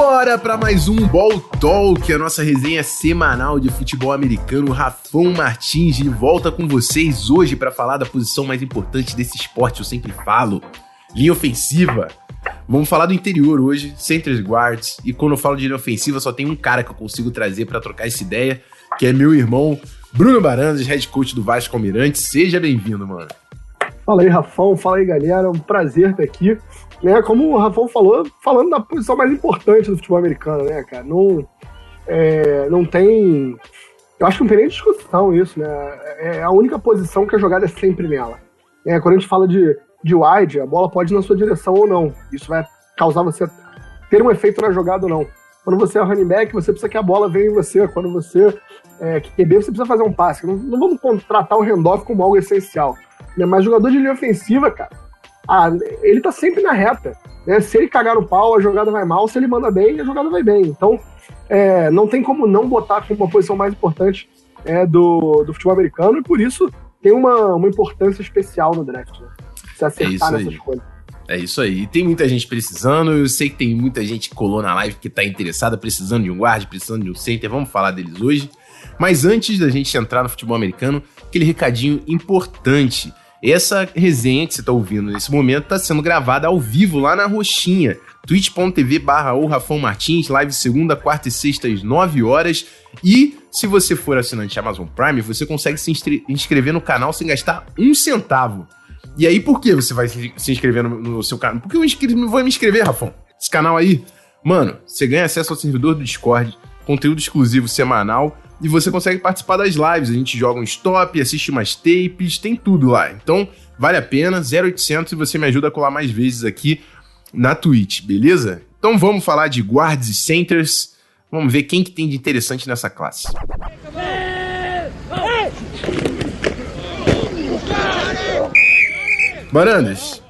Bora para mais um Ball Talk, a nossa resenha semanal de futebol americano. Rafão Martins de volta com vocês hoje para falar da posição mais importante desse esporte, eu sempre falo, linha ofensiva. Vamos falar do interior hoje, centers guards, e quando eu falo de linha ofensiva só tem um cara que eu consigo trazer para trocar essa ideia, que é meu irmão Bruno Barandas, head coach do Vasco Almirante. Seja bem-vindo, mano. Fala aí, Rafão. Fala aí, galera. É um prazer estar aqui. Né, como o Rafão falou, falando da posição mais importante do futebol americano, né, cara? Não, é, não tem. Eu acho que não tem nem discussão isso, né? É a única posição que a jogada é sempre nela. É, quando a gente fala de, de wide, a bola pode ir na sua direção ou não. Isso vai causar você ter um efeito na jogada ou não. Quando você é running back, você precisa que a bola venha em você. Quando você é QB, você precisa fazer um passe. Não, não vamos tratar o handoff como algo essencial. Né? Mas jogador de linha ofensiva, cara, ah, ele tá sempre na reta. Né? Se ele cagar no pau, a jogada vai mal. Se ele manda bem, a jogada vai bem. Então, é, não tem como não botar como uma posição mais importante é, do, do futebol americano. E por isso tem uma, uma importância especial no draft. Né? Se acertar é nessa escolha. É isso aí. Tem muita gente precisando. Eu sei que tem muita gente que colou na live que tá interessada, precisando de um guarda, precisando de um center. Vamos falar deles hoje. Mas antes da gente entrar no futebol americano, aquele recadinho importante. Essa resenha que você está ouvindo nesse momento está sendo gravada ao vivo lá na Roxinha, twitch.tv barra o Rafão Martins, live segunda, quarta e sexta às 9 horas. E se você for assinante Amazon Prime, você consegue se inscrever no canal sem gastar um centavo. E aí, por que você vai se inscrever no, no seu canal? Porque eu vou me inscrever, Rafão. Esse canal aí, mano, você ganha acesso ao servidor do Discord, conteúdo exclusivo semanal e você consegue participar das lives. A gente joga um stop, assiste umas tapes, tem tudo lá. Então, vale a pena, 0800 e você me ajuda a colar mais vezes aqui na Twitch, beleza? Então vamos falar de guards e centers. Vamos ver quem que tem de interessante nessa classe. Barandas,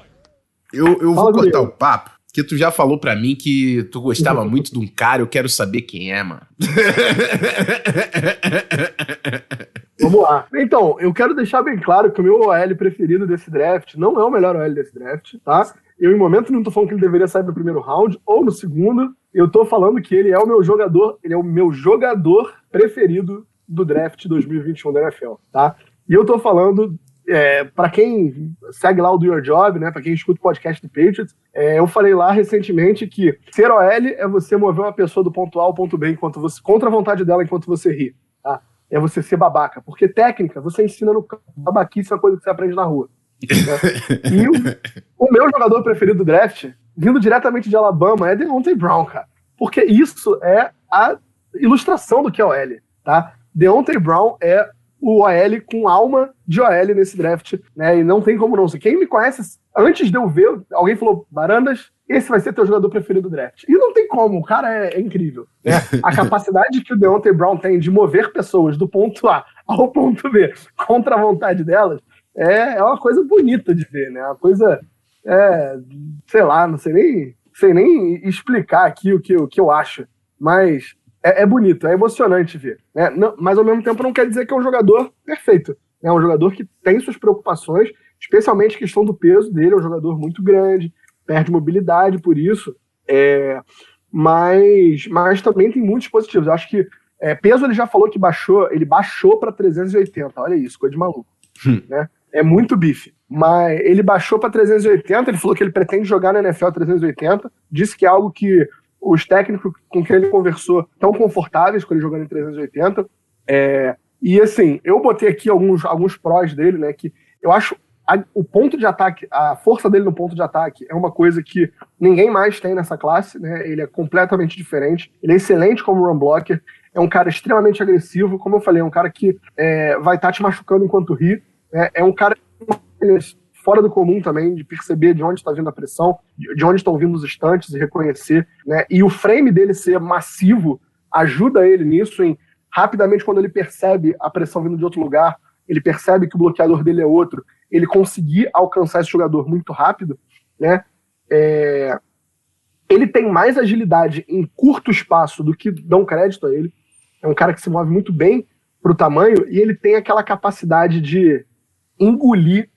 eu, eu vou cortar o papo que tu já falou para mim que tu gostava muito de um cara, eu quero saber quem é, mano. Vamos lá. Então, eu quero deixar bem claro que o meu OL preferido desse draft não é o melhor OL desse draft, tá? Eu, em momento nenhum, tô falando que ele deveria sair no primeiro round ou no segundo. Eu tô falando que ele é o meu jogador, ele é o meu jogador preferido do draft 2021 da NFL, tá? E eu tô falando é, para quem segue lá o Do Your Job, né, para quem escuta o podcast do Patriots, é, eu falei lá recentemente que ser OL é você mover uma pessoa do ponto A ao ponto B enquanto você, contra a vontade dela enquanto você ri. Tá? É você ser babaca. Porque técnica você ensina no campo. Babaquice é uma coisa que você aprende na rua. Né? E o, o, meu jogador preferido do draft, vindo diretamente de Alabama, é Deontay Brown, cara. Porque isso é a ilustração do que é OL. Tá? Deontay Brown é o OL com alma de OL nesse draft, né? E não tem como não ser. Quem me conhece, antes de eu ver, alguém falou, Barandas, esse vai ser teu jogador preferido do draft. E não tem como, o cara é, é incrível. Né? A capacidade que o Deontay Brown tem de mover pessoas do ponto A ao ponto B contra a vontade delas é, é uma coisa bonita de ver, né? Uma coisa, é, sei lá, não sei nem, sei nem explicar aqui o que, o que eu acho. Mas é, é bonito, é emocionante ver. Né? Não, mas ao mesmo tempo não quer dizer que é um jogador perfeito. É um jogador que tem suas preocupações, especialmente a questão do peso dele, é um jogador muito grande, perde mobilidade por isso. É, mas, mas também tem muitos positivos. Eu acho que é, peso ele já falou que baixou, ele baixou para 380. Olha isso, coisa de maluco. Hum. Né? É muito bife. Mas ele baixou para 380, ele falou que ele pretende jogar na NFL 380, disse que é algo que os técnicos com quem ele conversou estão confortáveis com ele jogando em 380. É, e assim, eu botei aqui alguns, alguns prós dele, né? Que eu acho a, o ponto de ataque, a força dele no ponto de ataque é uma coisa que ninguém mais tem nessa classe, né? Ele é completamente diferente. Ele é excelente como run blocker. É um cara extremamente agressivo. Como eu falei, é um cara que é, vai estar tá te machucando enquanto ri. É, é um cara fora do comum também, de perceber de onde está vindo a pressão, de onde estão vindo os estantes e reconhecer. Né? E o frame dele ser massivo ajuda ele nisso, em rapidamente, quando ele percebe a pressão vindo de outro lugar, ele percebe que o bloqueador dele é outro, ele conseguir alcançar esse jogador muito rápido, né? É... Ele tem mais agilidade em curto espaço do que dão crédito a ele. É um cara que se move muito bem para o tamanho e ele tem aquela capacidade de engolir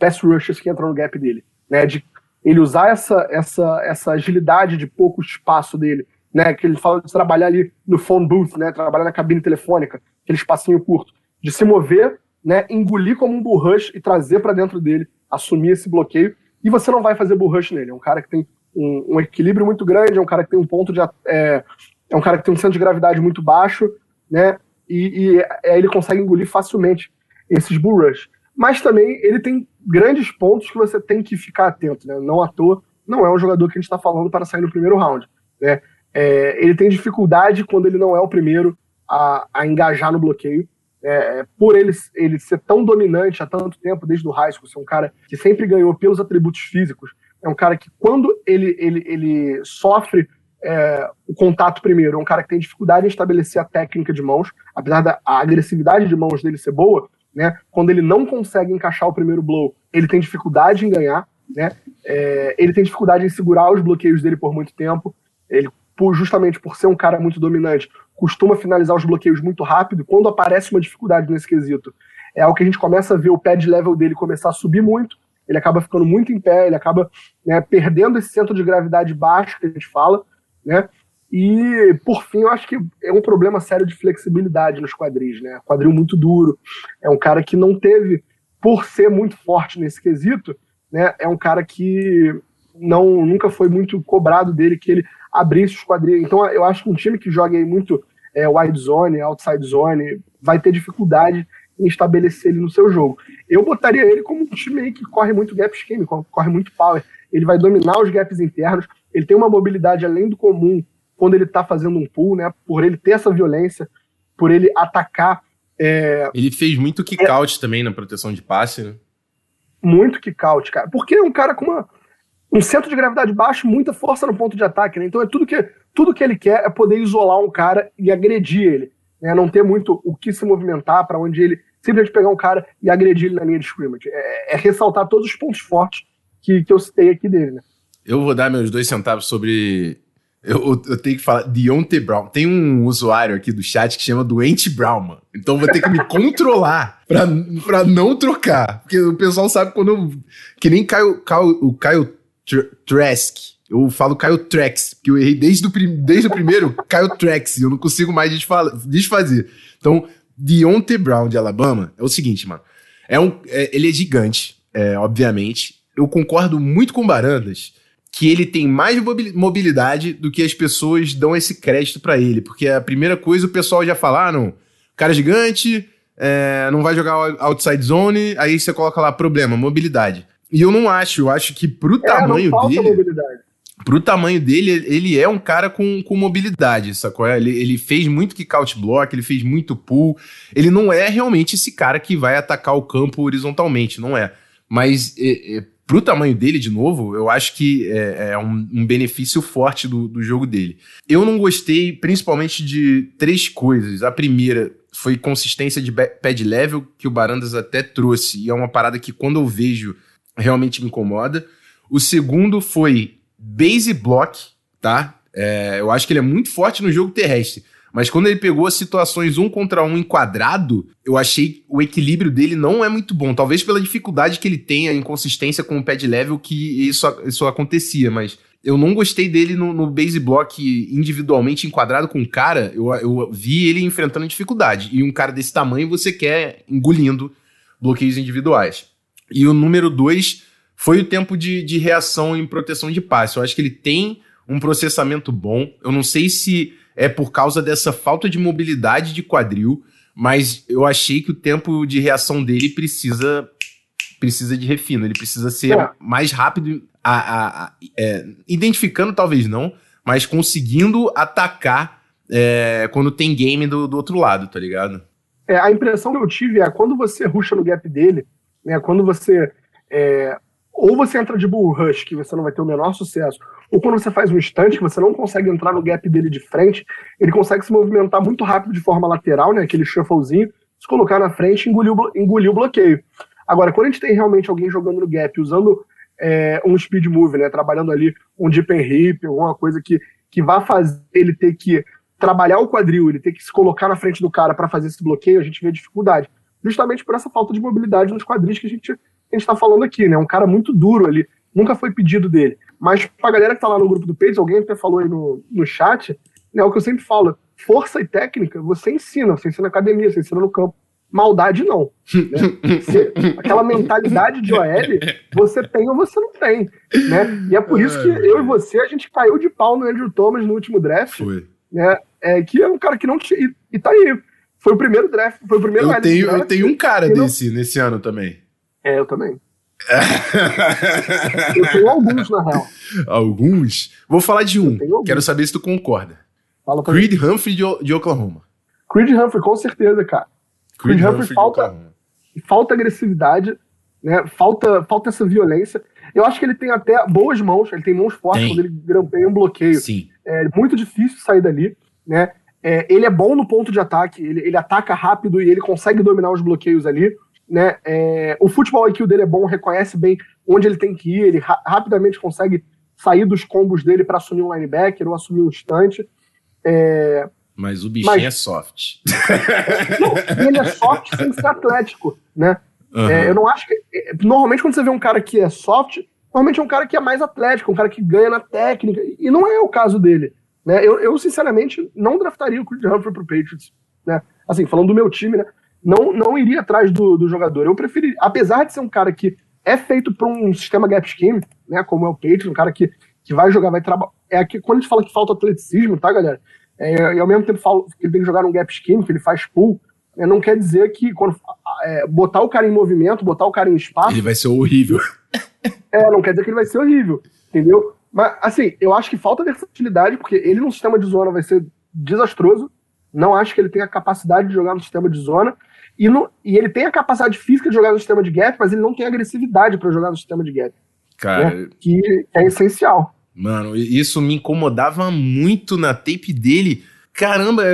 pass rushers que entram no gap dele, né? De ele usar essa, essa, essa agilidade de pouco espaço dele né? Que ele fala de trabalhar ali no phone booth, né? Trabalhar na cabine telefônica, aquele espacinho curto, de se mover, né? Engolir como um bull rush e trazer para dentro dele, assumir esse bloqueio. E você não vai fazer bull rush nele. É um cara que tem um, um equilíbrio muito grande, é um cara que tem um ponto de é, é um cara que tem um centro de gravidade muito baixo, né? E, e é, ele consegue engolir facilmente esses bull rush. Mas também ele tem grandes pontos que você tem que ficar atento, né? Não à toa, não é um jogador que a gente está falando para sair no primeiro round, né? É, ele tem dificuldade quando ele não é o primeiro a, a engajar no bloqueio. É, por ele, ele ser tão dominante há tanto tempo, desde o high school, ser um cara que sempre ganhou pelos atributos físicos, é um cara que quando ele, ele, ele sofre é, o contato primeiro, é um cara que tem dificuldade em estabelecer a técnica de mãos, apesar da agressividade de mãos dele ser boa, né? Quando ele não consegue encaixar o primeiro blow, ele tem dificuldade em ganhar, né? É, ele tem dificuldade em segurar os bloqueios dele por muito tempo. Ele por, justamente por ser um cara muito dominante, costuma finalizar os bloqueios muito rápido. Quando aparece uma dificuldade nesse quesito, é algo que a gente começa a ver o pad level dele começar a subir muito. Ele acaba ficando muito em pé, ele acaba né, perdendo esse centro de gravidade baixo que a gente fala, né? E, por fim, eu acho que é um problema sério de flexibilidade nos quadris, né? Quadril muito duro. É um cara que não teve, por ser muito forte nesse quesito, né? É um cara que não nunca foi muito cobrado dele que ele abrisse os quadrinhos. Então eu acho que um time que joga aí muito é, wide zone, outside zone, vai ter dificuldade em estabelecer ele no seu jogo. Eu botaria ele como um time aí que corre muito gap scheme, corre muito power. Ele vai dominar os gaps internos, ele tem uma mobilidade além do comum quando ele está fazendo um pull, né? Por ele ter essa violência, por ele atacar. É... Ele fez muito kick out é... também na proteção de passe, né? Muito kick out, cara. Porque é um cara com uma um centro de gravidade baixo, muita força no ponto de ataque, né? Então é tudo que, tudo que ele quer é poder isolar um cara e agredir ele, né? Não ter muito o que se movimentar para onde ele simplesmente pegar um cara e agredir ele na linha de scrimmage. É, é ressaltar todos os pontos fortes que, que eu citei aqui dele, né? Eu vou dar meus dois centavos sobre. Eu, eu tenho que falar. Deontay Brown. Tem um usuário aqui do chat que chama Doente Brown, mano. Então vou ter que me controlar pra, pra não trocar. Porque o pessoal sabe quando eu. Que nem Caio, Caio, o Caio Trask. Eu falo Caio Trax, porque eu errei desde o, desde o primeiro Caio Trax, e eu não consigo mais desfazer. Então, Deontay Brown de Alabama é o seguinte, mano. É um, é, ele é gigante, é, obviamente. Eu concordo muito com Barandas que ele tem mais mobilidade do que as pessoas dão esse crédito para ele. Porque a primeira coisa o pessoal já fala, ah, não, cara gigante, é, não vai jogar outside zone, aí você coloca lá problema, mobilidade. E eu não acho, eu acho que pro é, tamanho dele. Mobilidade. Pro tamanho dele, ele é um cara com, com mobilidade, sacou? Ele, ele fez muito kick-out block, ele fez muito pull. Ele não é realmente esse cara que vai atacar o campo horizontalmente, não é. Mas é, pro tamanho dele, de novo, eu acho que é, é um, um, benefício forte do, do jogo dele. Eu não gostei principalmente de três coisas. A primeira foi consistência de pad level, que o Barandas até trouxe. E é uma parada que quando eu vejo realmente me incomoda. O segundo foi base block, tá? É, eu acho que ele é muito forte no jogo terrestre. Mas quando ele pegou as situações um contra um enquadrado, eu achei o equilíbrio dele não é muito bom. Talvez pela dificuldade que ele tem, a inconsistência com o pad level, que isso, isso acontecia. Mas eu não gostei dele no, no base block individualmente enquadrado com um cara. Eu, eu vi ele enfrentando dificuldade. E um cara desse tamanho você quer engolindo bloqueios individuais. E o número dois foi o tempo de, de reação em proteção de passe. Eu acho que ele tem um processamento bom. Eu não sei se é por causa dessa falta de mobilidade de quadril, mas eu achei que o tempo de reação dele precisa precisa de refino. Ele precisa ser é. mais rápido, a, a, a, é, identificando talvez não, mas conseguindo atacar é, quando tem game do, do outro lado, tá ligado? É, a impressão que eu tive é quando você rusha no gap dele, né? Quando você. É, ou você entra de bull rush, que você não vai ter o menor sucesso, ou quando você faz um instante, que você não consegue entrar no gap dele de frente, ele consegue se movimentar muito rápido de forma lateral, né? Aquele shufflezinho, se colocar na frente e engolir, o bloqueio. Agora, quando a gente tem realmente alguém jogando no gap, usando é, um speed move, né? Trabalhando ali um deep and hip, alguma coisa que, que vá fazer ele ter que trabalhar o quadril, ele ter que se colocar na frente do cara para fazer esse bloqueio, a gente vê dificuldade justamente por essa falta de mobilidade nos quadris que a gente está falando aqui, né? Um cara muito duro ali, nunca foi pedido dele. Mas pra galera que tá lá no grupo do Patriots, alguém até falou aí no, no chat, né, o que eu sempre falo, força e técnica você ensina, você ensina na academia, você ensina no campo. Maldade não. Né? Você, aquela mentalidade de OL, você tem ou você não tem. Né? E é por isso que eu e você, a gente caiu de pau no Andrew Thomas no último draft. Foi. Né? É, que é um cara que não tinha. E, e tá aí. Foi o primeiro draft, foi o primeiro eu tenho, Eu tenho um cara desse não... nesse ano também. É, eu também. Eu tenho alguns, na real. Alguns? Vou falar de um. Quero saber se tu concorda. Fala Creed mim. Humphrey de, de, Oklahoma. Creed Humphrey, com certeza, cara. Creed, Creed Humphrey, Humphrey falta, falta agressividade, né? Falta, falta essa violência. Eu acho que ele tem até boas mãos, ele tem mãos fortes tem. quando ele grampeia um bloqueio. Sim. É muito difícil sair dali, né? É, ele é bom no ponto de ataque, ele, ele ataca rápido e ele consegue dominar os bloqueios ali. Né? É, o futebol IQ dele é bom, reconhece bem onde ele tem que ir, ele ra rapidamente consegue sair dos combos dele para assumir um linebacker ou assumir um estante. É, mas o bichinho mas, é soft. Não, ele é soft sem ser atlético, né? Uhum. É, eu não acho que. É, normalmente, quando você vê um cara que é soft, normalmente é um cara que é mais atlético, um cara que ganha na técnica. E não é o caso dele. Né? Eu, eu sinceramente, não draftaria o Creed Humphrey pro Patriots. Né? Assim, falando do meu time, né? Não, não iria atrás do, do jogador. Eu preferiria, apesar de ser um cara que é feito para um sistema gap scheme, né? Como é o Patriots, um cara que, que vai jogar, vai trabalhar. É aqui, quando a gente fala que falta atleticismo, tá, galera? É, e ao mesmo tempo falo que ele tem que jogar num gap scheme, que ele faz pull, é, não quer dizer que quando é, botar o cara em movimento, botar o cara em espaço. Ele vai ser horrível. É, não quer dizer que ele vai ser horrível, entendeu? Mas, assim, eu acho que falta versatilidade, porque ele no sistema de zona vai ser desastroso. Não acho que ele tenha a capacidade de jogar no sistema de zona. E, no, e ele tem a capacidade física de jogar no sistema de gap, mas ele não tem agressividade para jogar no sistema de gap. Cara. Né? Que é essencial. Mano, isso me incomodava muito na tape dele. Caramba,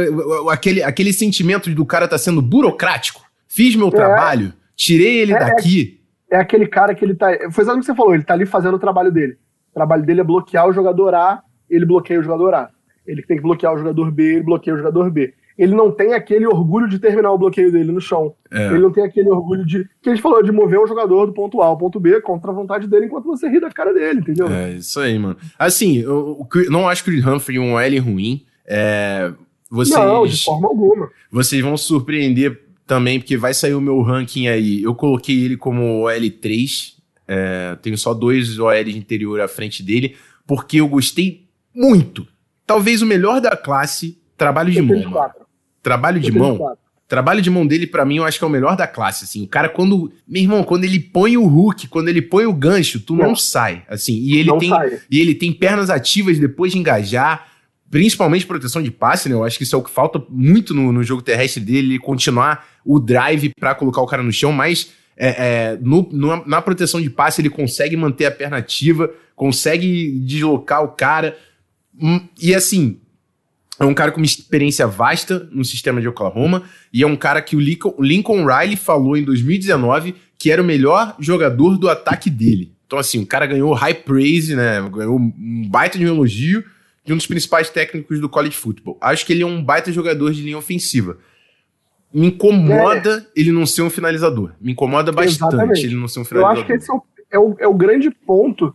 aquele, aquele sentimento do cara tá sendo burocrático. Fiz meu é, trabalho, tirei ele é, daqui. É, é, aquele cara que ele tá. Foi exatamente o que você falou, ele tá ali fazendo o trabalho dele. O trabalho dele é bloquear o jogador A, ele bloqueia o jogador A. Ele tem que bloquear o jogador B, ele bloqueia o jogador B. Ele não tem aquele orgulho de terminar o bloqueio dele no chão. É. Ele não tem aquele orgulho de. que a gente falou, de mover o jogador do ponto A ao ponto B contra a vontade dele enquanto você ri da cara dele, entendeu? É, isso aí, mano. Assim, eu, eu não acho que o Humphrey um L ruim. É, vocês, não, de forma alguma. Vocês vão surpreender também, porque vai sair o meu ranking aí. Eu coloquei ele como OL3. É, tenho só dois OL de interior à frente dele, porque eu gostei muito. Talvez o melhor da classe, trabalho de mão. Trabalho de mão. Trabalho de mão dele, para mim, eu acho que é o melhor da classe, assim. O cara, quando. Meu irmão, quando ele põe o hook, quando ele põe o gancho, tu não, não sai. Assim, e ele tem. Sai. E ele tem pernas ativas depois de engajar principalmente proteção de passe, né? Eu acho que isso é o que falta muito no, no jogo terrestre dele, continuar o drive para colocar o cara no chão, mas é, é, no, no, na proteção de passe ele consegue manter a perna ativa, consegue deslocar o cara. Hum, e assim, é um cara com uma experiência vasta no sistema de Oklahoma, e é um cara que o Lincoln, Lincoln Riley falou em 2019 que era o melhor jogador do ataque dele. Então, assim, o cara ganhou high praise, né? Ganhou um baita de um elogio de um dos principais técnicos do college football. Acho que ele é um baita jogador de linha ofensiva. Me incomoda é. ele não ser um finalizador. Me incomoda bastante Exatamente. ele não ser um finalizador. Eu acho que esse é o, é o, é o grande ponto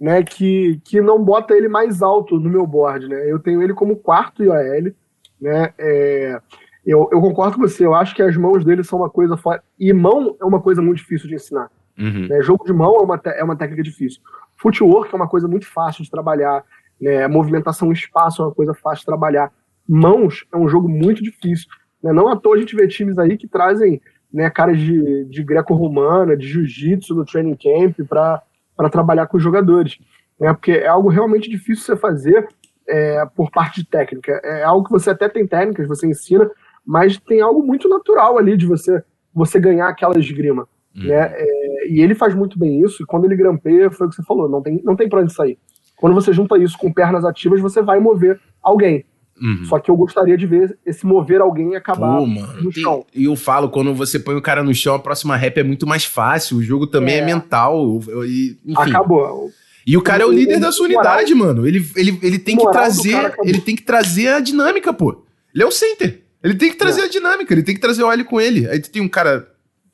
né, que, que não bota ele mais alto no meu board. Né? Eu tenho ele como quarto IOL. Né? É, eu, eu concordo com você, eu acho que as mãos dele são uma coisa. E mão é uma coisa muito difícil de ensinar. Uhum. Né? Jogo de mão é uma, é uma técnica difícil. Footwork é uma coisa muito fácil de trabalhar. Né? Movimentação espaço é uma coisa fácil de trabalhar. Mãos é um jogo muito difícil. Né? Não à toa a gente vê times aí que trazem né, caras de, de greco-romana, de jiu-jitsu no training camp para trabalhar com os jogadores. Né? Porque é algo realmente difícil você fazer é, por parte de técnica. É algo que você até tem técnicas, você ensina, mas tem algo muito natural ali de você você ganhar aquela esgrima. Uhum. Né? É, e ele faz muito bem isso, e quando ele grampeia, foi o que você falou, não tem, não tem pra onde sair. Quando você junta isso com pernas ativas, você vai mover alguém. Uhum. Só que eu gostaria de ver esse mover alguém acabar Pô, no chão. E eu falo, quando você põe o cara no chão, a próxima rap é muito mais fácil. O jogo também é, é mental. E, enfim. Acabou. E o cara é o líder da sua unidade, mano. Ele, ele, ele tem que trazer. Ele tem que trazer a dinâmica, pô. Ele é o center. Ele tem que trazer é. a dinâmica, ele tem que trazer o L com ele. Aí tu tem um cara.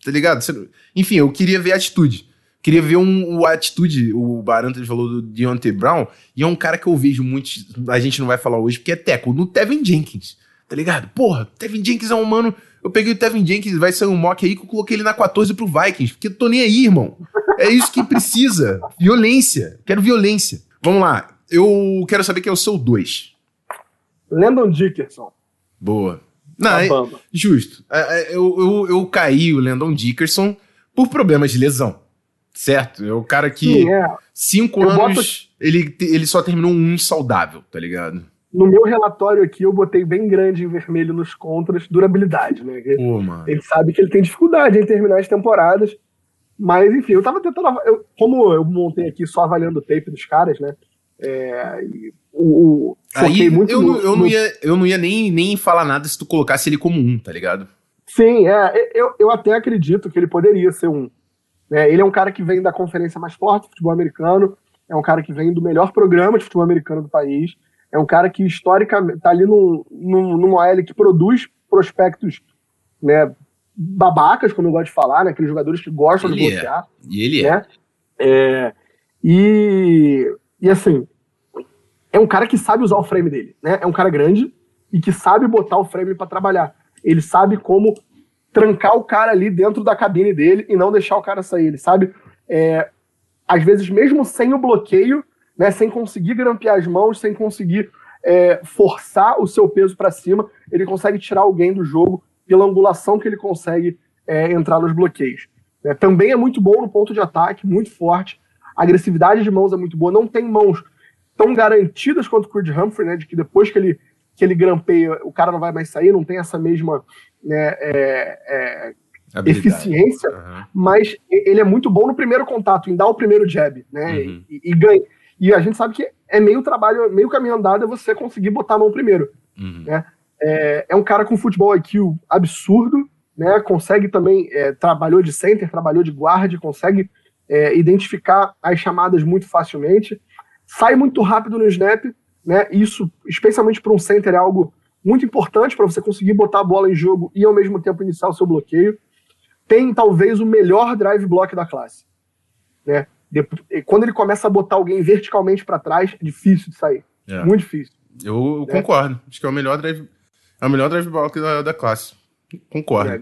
Tá ligado? Enfim, eu queria ver a atitude. Queria ver um, o atitude, o Baranta falou do Deontay Brown, e é um cara que eu vejo muito, a gente não vai falar hoje, porque é teco, no Tevin Jenkins, tá ligado? Porra, Tevin Jenkins é um mano, eu peguei o Tevin Jenkins, vai ser um mock aí que eu coloquei ele na 14 pro Vikings, porque eu tô nem aí, irmão. É isso que precisa, violência, quero violência. Vamos lá, eu quero saber quem é o seu 2. Landon Dickerson. Boa. Não, é, justo. É, é, eu, eu, eu caí o Landon Dickerson por problemas de lesão. Certo? É o cara que. Sim, é. Cinco eu anos, boto... ele, ele só terminou um saudável, tá ligado? No meu relatório aqui, eu botei bem grande em vermelho nos contras, durabilidade, né? Pô. Ele sabe que ele tem dificuldade em terminar as temporadas. Mas, enfim, eu tava tentando. Eu, como eu montei aqui só avaliando o tape dos caras, né? É, o, o, Aí muito eu, no, eu, não ia, eu não ia nem, nem falar nada se tu colocasse ele como um, tá ligado? Sim, é, eu, eu até acredito que ele poderia ser um. Né? Ele é um cara que vem da conferência mais forte do futebol americano, é um cara que vem do melhor programa de futebol americano do país, é um cara que historicamente está ali num, num, numa OL que produz prospectos né, babacas, como eu gosto de falar, né, aqueles jogadores que gostam ele de bloquear. É. E ele né? é. é. E, e assim, é um cara que sabe usar o frame dele, né? É um cara grande e que sabe botar o frame para trabalhar. Ele sabe como trancar o cara ali dentro da cabine dele e não deixar o cara sair. Ele sabe, é, às vezes, mesmo sem o bloqueio, né, sem conseguir grampear as mãos, sem conseguir é, forçar o seu peso para cima, ele consegue tirar alguém do jogo pela angulação que ele consegue é, entrar nos bloqueios. É, também é muito bom no ponto de ataque, muito forte. A agressividade de mãos é muito boa. Não tem mãos tão garantidas quanto o Creed Humphrey, né? De que depois que ele, que ele grampeia, o cara não vai mais sair, não tem essa mesma né, é, é, eficiência, uhum. mas ele é muito bom no primeiro contato, em dar o primeiro jab, né? Uhum. E, e, ganha. E a gente sabe que é meio trabalho, meio caminho andado é você conseguir botar a mão primeiro. Uhum. Né? É, é, um cara com futebol IQ absurdo, né? Consegue também, é, trabalhou de center, trabalhou de guarda, consegue é, identificar as chamadas muito facilmente sai muito rápido no snap, né? Isso, especialmente para um center, é algo muito importante para você conseguir botar a bola em jogo e ao mesmo tempo iniciar o seu bloqueio. Tem talvez o melhor drive block da classe, né? Quando ele começa a botar alguém verticalmente para trás, é difícil de sair. É. Muito difícil. Eu, né? concordo. Acho que é o melhor drive, é o melhor drive block da, da classe. Concordo. É,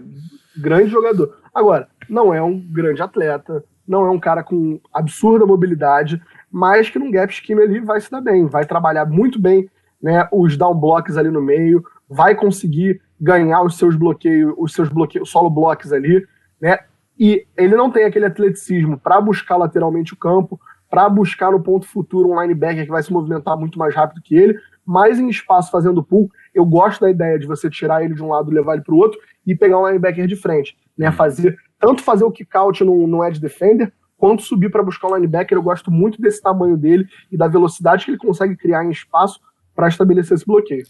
grande jogador. Agora, não é um grande atleta, não é um cara com absurda mobilidade, mas que num gap scheme ali vai se dar bem, vai trabalhar muito bem né, os down blocks ali no meio, vai conseguir ganhar os seus bloqueios, os seus bloqueios, solo blocks ali, né? E ele não tem aquele atleticismo para buscar lateralmente o campo, para buscar no ponto futuro um linebacker que vai se movimentar muito mais rápido que ele, mas em espaço fazendo pull, eu gosto da ideia de você tirar ele de um lado, levar ele para o outro e pegar um linebacker de frente, né? Fazer tanto fazer o kick out no, no edge defender, quanto subir para buscar um linebacker. Eu gosto muito desse tamanho dele e da velocidade que ele consegue criar em espaço para estabelecer esse bloqueio.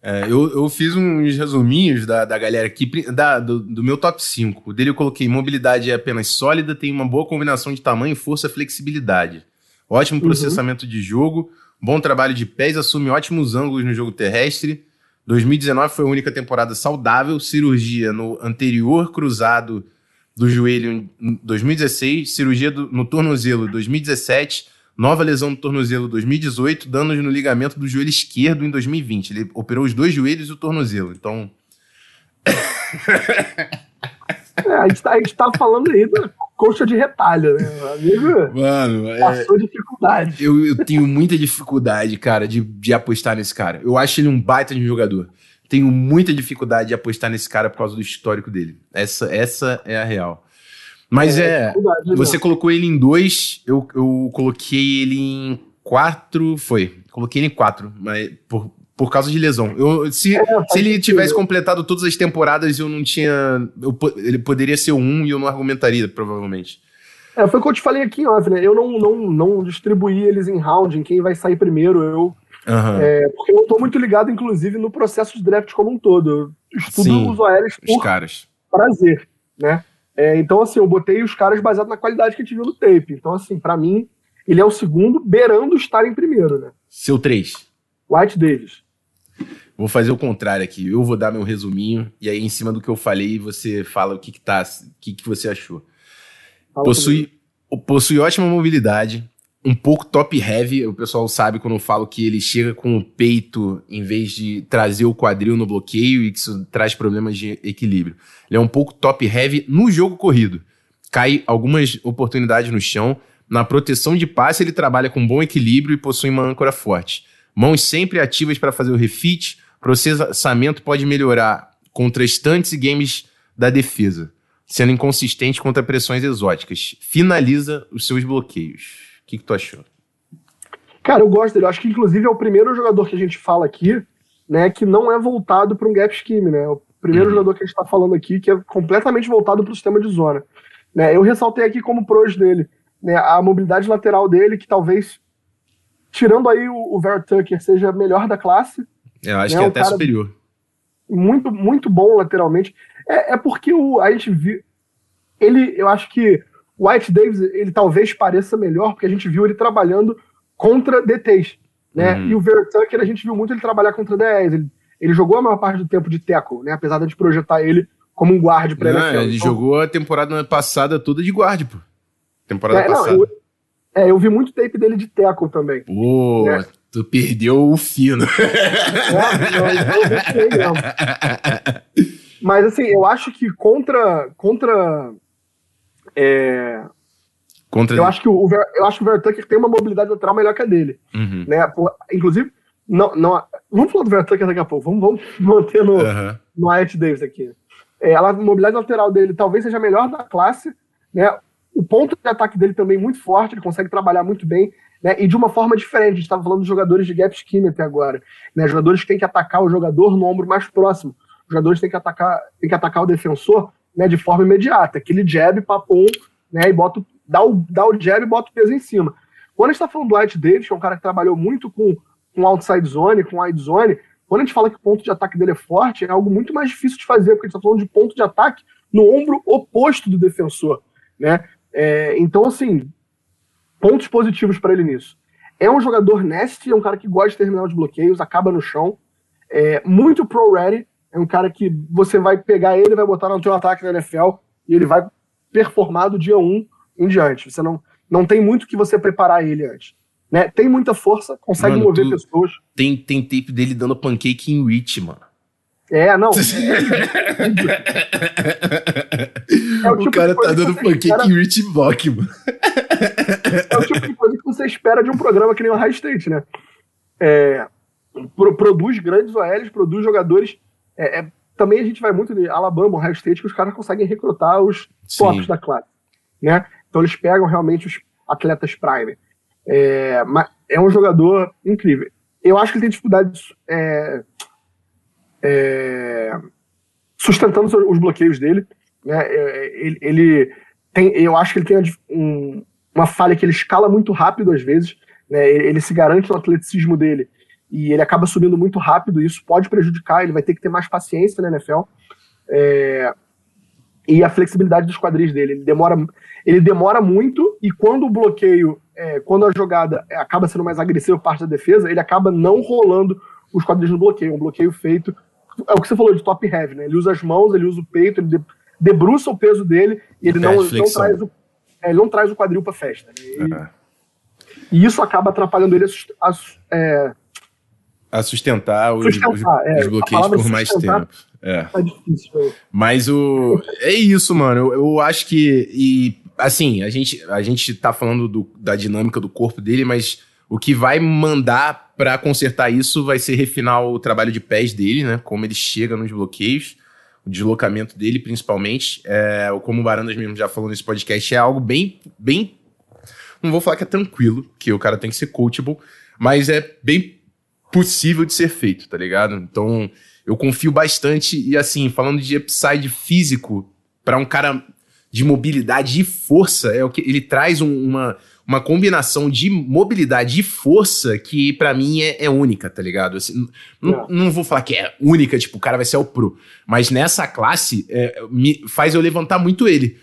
É, eu, eu fiz uns resuminhos da, da galera aqui, da, do, do meu top 5. O dele eu coloquei mobilidade é apenas sólida, tem uma boa combinação de tamanho, força e flexibilidade. Ótimo uhum. processamento uhum. de jogo, bom trabalho de pés, assume ótimos ângulos no jogo terrestre. 2019 foi a única temporada saudável, cirurgia no anterior cruzado do joelho em 2016, cirurgia do, no tornozelo em 2017, nova lesão no tornozelo em 2018, danos no ligamento do joelho esquerdo em 2020. Ele operou os dois joelhos e o tornozelo. Então. É, a, gente tá, gente tá falando aí da coxa de retalho, né? amigo Mano, é passou é, dificuldade. Eu, eu tenho muita dificuldade, cara, de, de apostar nesse cara. Eu acho ele um baita de jogador tenho muita dificuldade de apostar nesse cara por causa do histórico dele. Essa, essa é a real. Mas é. é você não. colocou ele em dois, eu, eu coloquei ele em quatro. Foi. Coloquei ele em quatro, mas por, por causa de lesão. Eu, se, é, se ele tivesse completado todas as temporadas, eu não tinha. Eu, ele poderia ser um e eu não argumentaria, provavelmente. É, foi o que eu te falei aqui off, né? Eu não, não, não distribuí eles em round, em quem vai sair primeiro. Eu Uhum. É, porque eu estou muito ligado, inclusive, no processo de draft como um todo. Eu estudo Sim, os OLs por caras. prazer, né? É, então, assim, eu botei os caras baseado na qualidade que a gente viu no tape. Então, assim, para mim, ele é o segundo, beirando estar em primeiro, né? Seu três. White Davis. Vou fazer o contrário aqui. Eu vou dar meu resuminho e aí, em cima do que eu falei, você fala o que, que tá, o que, que você achou. Fala Possui, possui ótima mobilidade, um pouco top heavy. O pessoal sabe quando eu falo que ele chega com o peito em vez de trazer o quadril no bloqueio e que isso traz problemas de equilíbrio. Ele é um pouco top heavy no jogo corrido. Cai algumas oportunidades no chão. Na proteção de passe, ele trabalha com bom equilíbrio e possui uma âncora forte. Mãos sempre ativas para fazer o refit. Processamento pode melhorar contra estantes e games da defesa, sendo inconsistente contra pressões exóticas. Finaliza os seus bloqueios que, que tu achou? Cara, eu gosto dele. Eu acho que, inclusive, é o primeiro jogador que a gente fala aqui, né, que não é voltado para um gap scheme, né? É o primeiro uhum. jogador que a gente está falando aqui que é completamente voltado para o sistema de zona. Né? Eu ressaltei aqui como pros dele, né, a mobilidade lateral dele, que talvez, tirando aí o, o Ver Tucker, seja melhor da classe. Eu acho né, que é até superior. Muito, muito bom lateralmente. É, é porque o, a gente viu. Ele, eu acho que o White Davis, ele talvez pareça melhor, porque a gente viu ele trabalhando contra DTs, né? Uhum. E o Vertucker, a gente viu muito ele trabalhar contra DEs. Ele, ele jogou a maior parte do tempo de tackle, né? Apesar de projetar ele como um guard pra não, NFL. Ele então, jogou a temporada passada toda de guard, pô. Temporada é, passada. Não, eu, é, eu vi muito tape dele de tackle também. Pô, né? tu perdeu o fino. É, não, eu Mas assim, eu acho que contra, contra é... Contra eu, acho que o, Ver, eu acho que o Vertucker tem uma mobilidade lateral melhor que a dele. Uhum. Né? Por, inclusive, não, não, vamos falar do Vertucker daqui a pouco. Vamos, vamos manter no, uhum. no Wyatt Davis aqui. É, a mobilidade lateral dele talvez seja a melhor da classe. Né? O ponto de ataque dele também é muito forte, ele consegue trabalhar muito bem. Né? E de uma forma diferente. A gente estava falando de jogadores de gap scheme até agora. Né? Jogadores que têm que atacar o jogador no ombro mais próximo. Jogadores têm que atacar, têm que atacar o defensor né, de forma imediata. Aquele jab, papum, né, e bota, dá, o, dá o jab e bota o peso em cima. Quando a gente está falando do White Davis, que é um cara que trabalhou muito com, com outside zone, com wide zone, quando a gente fala que o ponto de ataque dele é forte, é algo muito mais difícil de fazer, porque a gente está falando de ponto de ataque no ombro oposto do defensor. Né? É, então, assim, pontos positivos para ele nisso. É um jogador nasty, é um cara que gosta de terminar os bloqueios, acaba no chão, é muito pro-ready, é um cara que você vai pegar ele, vai botar no teu ataque na NFL e ele vai performar do dia 1 um em diante. Você não, não tem muito que você preparar ele antes. Né? Tem muita força, consegue mano, mover pessoas. Tem, tem tape dele dando pancake em reach, mano. É, não. é o, tipo o cara tá dando pancake espera... em reach block, mano. É o tipo de coisa que você espera de um programa que nem o High State, né? É, pro, produz grandes OLs, produz jogadores é, é, também a gente vai muito de Alabama, Ohio State, que os caras conseguem recrutar os tops da classe. Né? Então eles pegam realmente os atletas prime. É, é um jogador incrível. Eu acho que ele tem dificuldades é, é, sustentando os bloqueios dele. Né? É, ele, ele, tem, eu acho que ele tem um, uma falha que ele escala muito rápido às vezes. Né? Ele, ele se garante no atleticismo dele e ele acaba subindo muito rápido, e isso pode prejudicar, ele vai ter que ter mais paciência na NFL. É, e a flexibilidade dos quadris dele. Ele demora, ele demora muito, e quando o bloqueio, é, quando a jogada acaba sendo mais agressiva por parte da defesa, ele acaba não rolando os quadris no bloqueio. Um bloqueio feito. É o que você falou de top heavy, né? Ele usa as mãos, ele usa o peito, ele debruça o peso dele e ele não, não, traz o, é, ele não traz o quadril para festa. Né? E, uhum. e, isso acaba atrapalhando ele a, a, é, a sustentar os, sustentar, os, é, os bloqueios por mais tempo. É. Tá difícil. Mas o. É isso, mano. Eu, eu, acho que. E, assim, a gente, a gente tá falando do, da dinâmica do corpo dele, mas o que vai mandar para consertar isso vai ser refinar o trabalho de pés dele, né? Como ele chega nos bloqueios, o deslocamento dele, principalmente. É, como o Barandas mesmo já falou nesse podcast, é algo bem. bem não vou falar que é tranquilo, que o cara tem que ser coachable, mas é bem possível de ser feito, tá ligado? Então, eu confio bastante e assim, falando de upside físico para um cara de mobilidade e força, é o que ele traz um, uma uma combinação de mobilidade e força que para mim é, é, única, tá ligado? Assim, não, não, vou falar que é única, tipo, o cara vai ser o pro, mas nessa classe é, me faz eu levantar muito ele.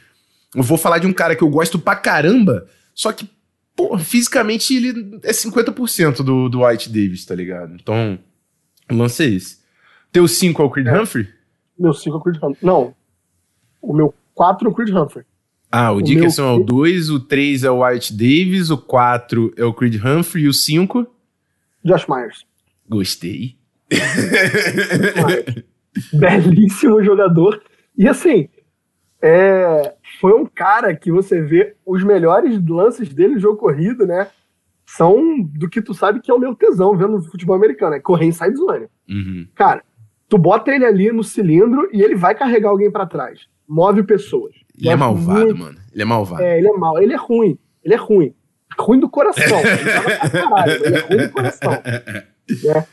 Eu vou falar de um cara que eu gosto pra caramba, só que pô, fisicamente ele é 50% do, do White Davis, tá ligado? Então, o lance é esse. Teu 5 é o Creed é. Humphrey? Meu 5 é o Creed Humphrey. Não. O meu 4 é o Creed Humphrey. Ah, o, o Dickerson meu... é o 2, o 3 é o White Davis, o 4 é o Creed Humphrey e o 5? Josh Myers. Gostei. Belíssimo jogador. E assim, é, foi um cara que você vê os melhores lances dele no jogo corrido, né? São do que tu sabe que é o meu tesão vendo futebol americano, é correr inside zone. Uhum. Cara, tu bota ele ali no cilindro e ele vai carregar alguém para trás. Move pessoas. Ele é malvado, muito... mano. Ele é malvado. É, ele é mal. Ele é ruim. Ele é ruim. Ruim do coração. ele, caralho, ele é ruim do coração. né?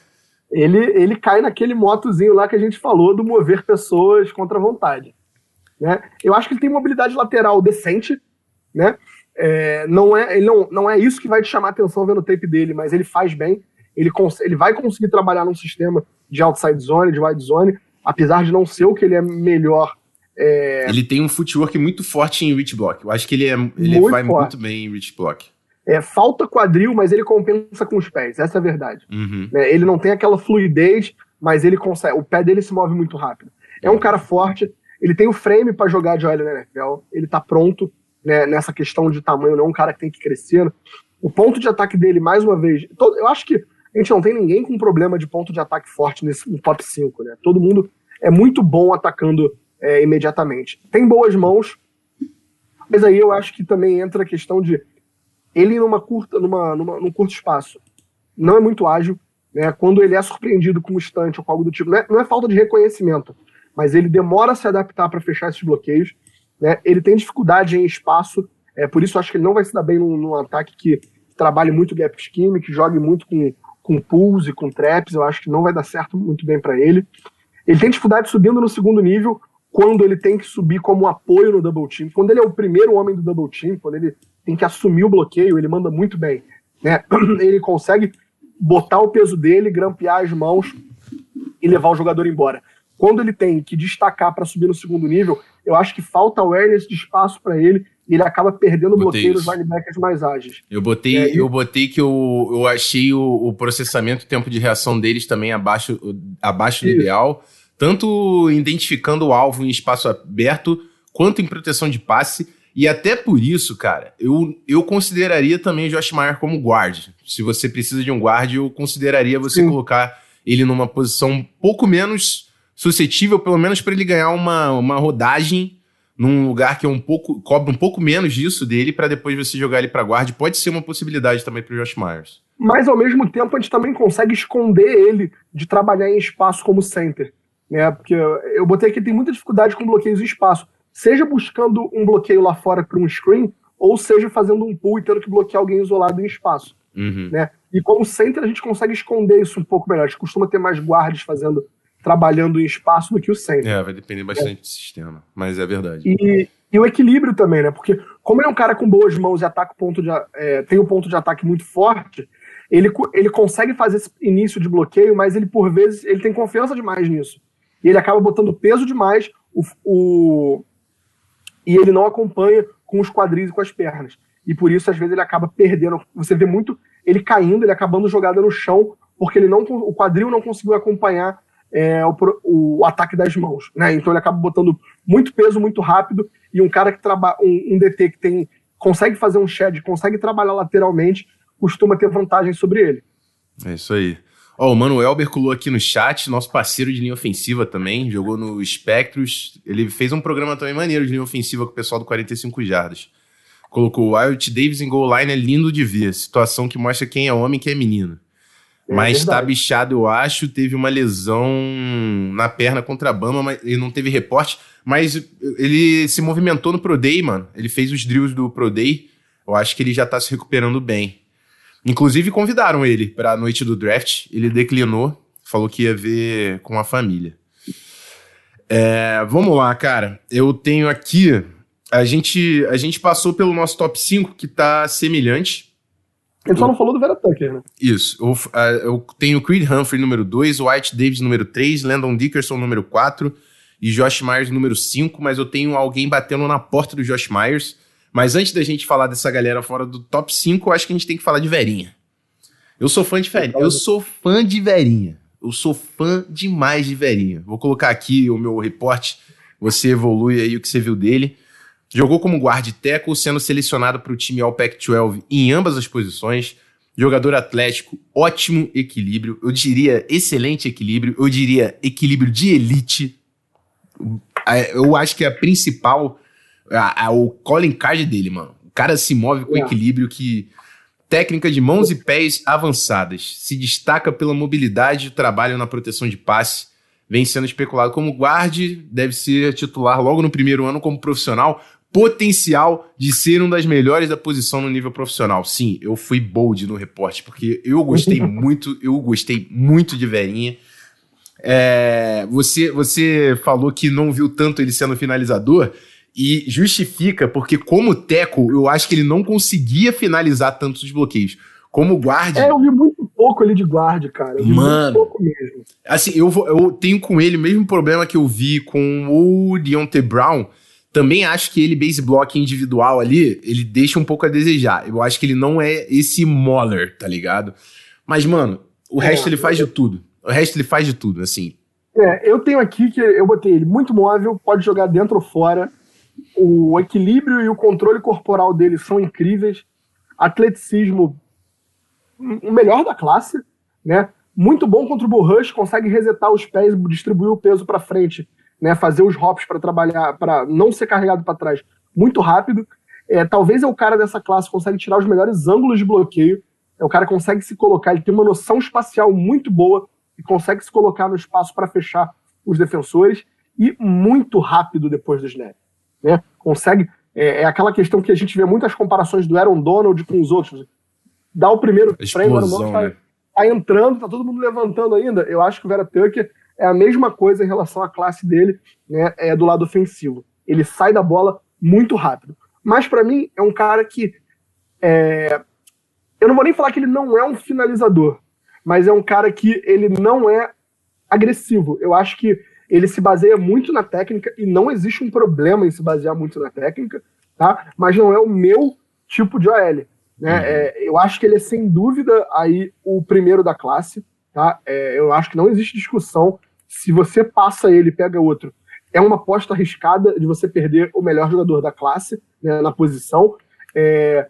ele, ele cai naquele motozinho lá que a gente falou do mover pessoas contra a vontade. Né? Eu acho que ele tem mobilidade lateral decente, né? É, não, é, ele não, não é isso que vai te chamar atenção vendo o tape dele, mas ele faz bem. Ele, ele vai conseguir trabalhar num sistema de outside zone, de wide zone, apesar de não ser o que ele é melhor. É... Ele tem um footwork muito forte em reach block. Eu acho que ele, é, ele muito vai forte. muito bem em reach block. É, falta quadril, mas ele compensa com os pés. Essa é a verdade. Uhum. É, ele não tem aquela fluidez, mas ele consegue. O pé dele se move muito rápido. É um cara forte. Ele tem o frame para jogar de olho na NFL. Ele tá pronto né, nessa questão de tamanho. Não é um cara que tem que crescer. O ponto de ataque dele, mais uma vez. Todo, eu acho que a gente não tem ninguém com problema de ponto de ataque forte nesse no top 5. Né? Todo mundo é muito bom atacando é, imediatamente. Tem boas mãos, mas aí eu acho que também entra a questão de ele numa curta, numa, numa, num curto espaço, não é muito ágil. Né? Quando ele é surpreendido com um estante ou com algo do tipo, não é, não é falta de reconhecimento, mas ele demora a se adaptar para fechar esses bloqueios. Né? Ele tem dificuldade em espaço, é, por isso acho que ele não vai se dar bem num, num ataque que trabalhe muito gap scheme, que jogue muito com, com pulls e com traps. Eu acho que não vai dar certo muito bem para ele. Ele tem dificuldade subindo no segundo nível, quando ele tem que subir como apoio no double team. Quando ele é o primeiro homem do double team, quando ele tem que assumir o bloqueio, ele manda muito bem. Né? Ele consegue botar o peso dele, grampear as mãos e levar o jogador embora. Quando ele tem que destacar para subir no segundo nível, eu acho que falta awareness de espaço para ele e ele acaba perdendo o bloqueio dos linebackers mais ágeis. Eu botei, é, eu botei que eu, eu achei o, o processamento, o tempo de reação deles também abaixo, abaixo do ideal, tanto identificando o alvo em espaço aberto, quanto em proteção de passe. E até por isso, cara, eu, eu consideraria também o Josh Meyer como guard. Se você precisa de um guard, eu consideraria você Sim. colocar ele numa posição um pouco menos suscetível, pelo menos para ele ganhar uma, uma rodagem num lugar que é um pouco cobra um pouco menos disso dele para depois você jogar ele para guard. Pode ser uma possibilidade também para o Josh Myers. Mas ao mesmo tempo a gente também consegue esconder ele de trabalhar em espaço como center, né? Porque eu botei aqui tem muita dificuldade com bloqueios em espaço seja buscando um bloqueio lá fora para um screen, ou seja fazendo um pull e tendo que bloquear alguém isolado em espaço. Uhum. Né? E como center a gente consegue esconder isso um pouco melhor. A gente costuma ter mais guardas fazendo, trabalhando em espaço do que o center. É, vai depender bastante é. do sistema, mas é verdade. E, e, o equilíbrio também, né? Porque como ele é um cara com boas mãos e ataca ponto de, é, tem um ponto de ataque muito forte, ele, ele consegue fazer esse início de bloqueio, mas ele por vezes ele tem confiança demais nisso. E ele acaba botando peso demais. O, o, e ele não acompanha com os quadris e com as pernas. E por isso, às vezes, ele acaba perdendo. Você vê muito ele caindo, ele acabando jogada no chão, porque ele não, o quadril não conseguiu acompanhar é, o, o, ataque das mãos. Né? Então ele acaba botando muito peso muito rápido. E um cara que trabalha, um, um, DT que tem consegue fazer um shed, consegue trabalhar lateralmente, costuma ter vantagem sobre ele. É isso aí. Ó, o Manuel Berculou aqui no chat, nosso parceiro de linha ofensiva também, jogou no Spectros. Ele fez um programa também maneiro de linha ofensiva com o pessoal do 45 Jardas. Colocou o Wyatt Davis em goal line, é lindo de ver. Situação que mostra quem é homem e quem é menino. É mas tá bichado, eu acho. Teve uma lesão na perna contra a Bama, mas ele não teve reporte. Mas ele se movimentou no Pro Day, mano. Ele fez os drills do Pro Day. Eu acho que ele já tá se recuperando bem. Inclusive convidaram ele para a noite do draft, ele declinou, falou que ia ver com a família. É, vamos lá, cara. Eu tenho aqui. A gente, a gente passou pelo nosso top 5, que tá semelhante. Ele só não falou do Vera Tucker, né? Isso. Eu, eu tenho o Creed Humphrey número 2, White Davis número 3, Landon Dickerson número 4 e Josh Myers número 5, mas eu tenho alguém batendo na porta do Josh Myers. Mas antes da gente falar dessa galera fora do top 5, eu acho que a gente tem que falar de Verinha. Eu sou fã de Verinha. Eu sou fã de Verinha. Eu sou fã demais de Verinha. Vou colocar aqui o meu reporte. Você evolui aí o que você viu dele. Jogou como guarda tackle, sendo selecionado para o time All Pac-12 em ambas as posições. Jogador atlético, ótimo equilíbrio. Eu diria excelente equilíbrio. Eu diria equilíbrio de elite. Eu acho que a principal. A, a, o calling card dele, mano. O cara se move com é. equilíbrio que. Técnica de mãos e pés avançadas. Se destaca pela mobilidade e trabalho na proteção de passe. Vem sendo especulado como guarde, deve ser titular logo no primeiro ano como profissional potencial de ser um das melhores da posição no nível profissional. Sim, eu fui bold no reporte, porque eu gostei muito, eu gostei muito de Verinha. É, você, você falou que não viu tanto ele sendo finalizador e justifica, porque como Teco, eu acho que ele não conseguia finalizar tantos bloqueios. Como guarda. É, eu vi muito pouco ele de guarda, cara. Eu Mano. pouco mesmo. Assim, eu, vou, eu tenho com ele o mesmo problema que eu vi com o Deontay Brown também acho que ele, base block individual ali, ele deixa um pouco a desejar. Eu acho que ele não é esse Moller, tá ligado? Mas, mano, o é, resto ele faz de tudo. O resto ele faz de tudo, assim. É, eu tenho aqui que eu botei ele muito móvel, pode jogar dentro ou fora. O equilíbrio e o controle corporal dele são incríveis. Atleticismo, o melhor da classe, né? Muito bom contra o bull rush, consegue resetar os pés, distribuir o peso para frente né, fazer os hops para trabalhar, para não ser carregado para trás muito rápido. É, talvez é o cara dessa classe que consegue tirar os melhores ângulos de bloqueio. É o cara que consegue se colocar, ele tem uma noção espacial muito boa e consegue se colocar no espaço para fechar os defensores e muito rápido depois do snap. Né? Consegue. É, é, aquela questão que a gente vê muitas comparações do Aaron Donald com os outros. Dá o primeiro frame, o Aaron Donald tá, tá, entrando, tá todo mundo levantando ainda. Eu acho que o Vera Tucker é a mesma coisa em relação à classe dele, né, é do lado ofensivo. Ele sai da bola muito rápido. Mas para mim é um cara que é, eu não vou nem falar que ele não é um finalizador, mas é um cara que ele não é agressivo. Eu acho que ele se baseia muito na técnica e não existe um problema em se basear muito na técnica, tá? Mas não é o meu tipo de OL. Né? Uhum. É, eu acho que ele é sem dúvida aí o primeiro da classe. Tá? É, eu acho que não existe discussão. Se você passa ele e pega outro, é uma aposta arriscada de você perder o melhor jogador da classe né, na posição. É,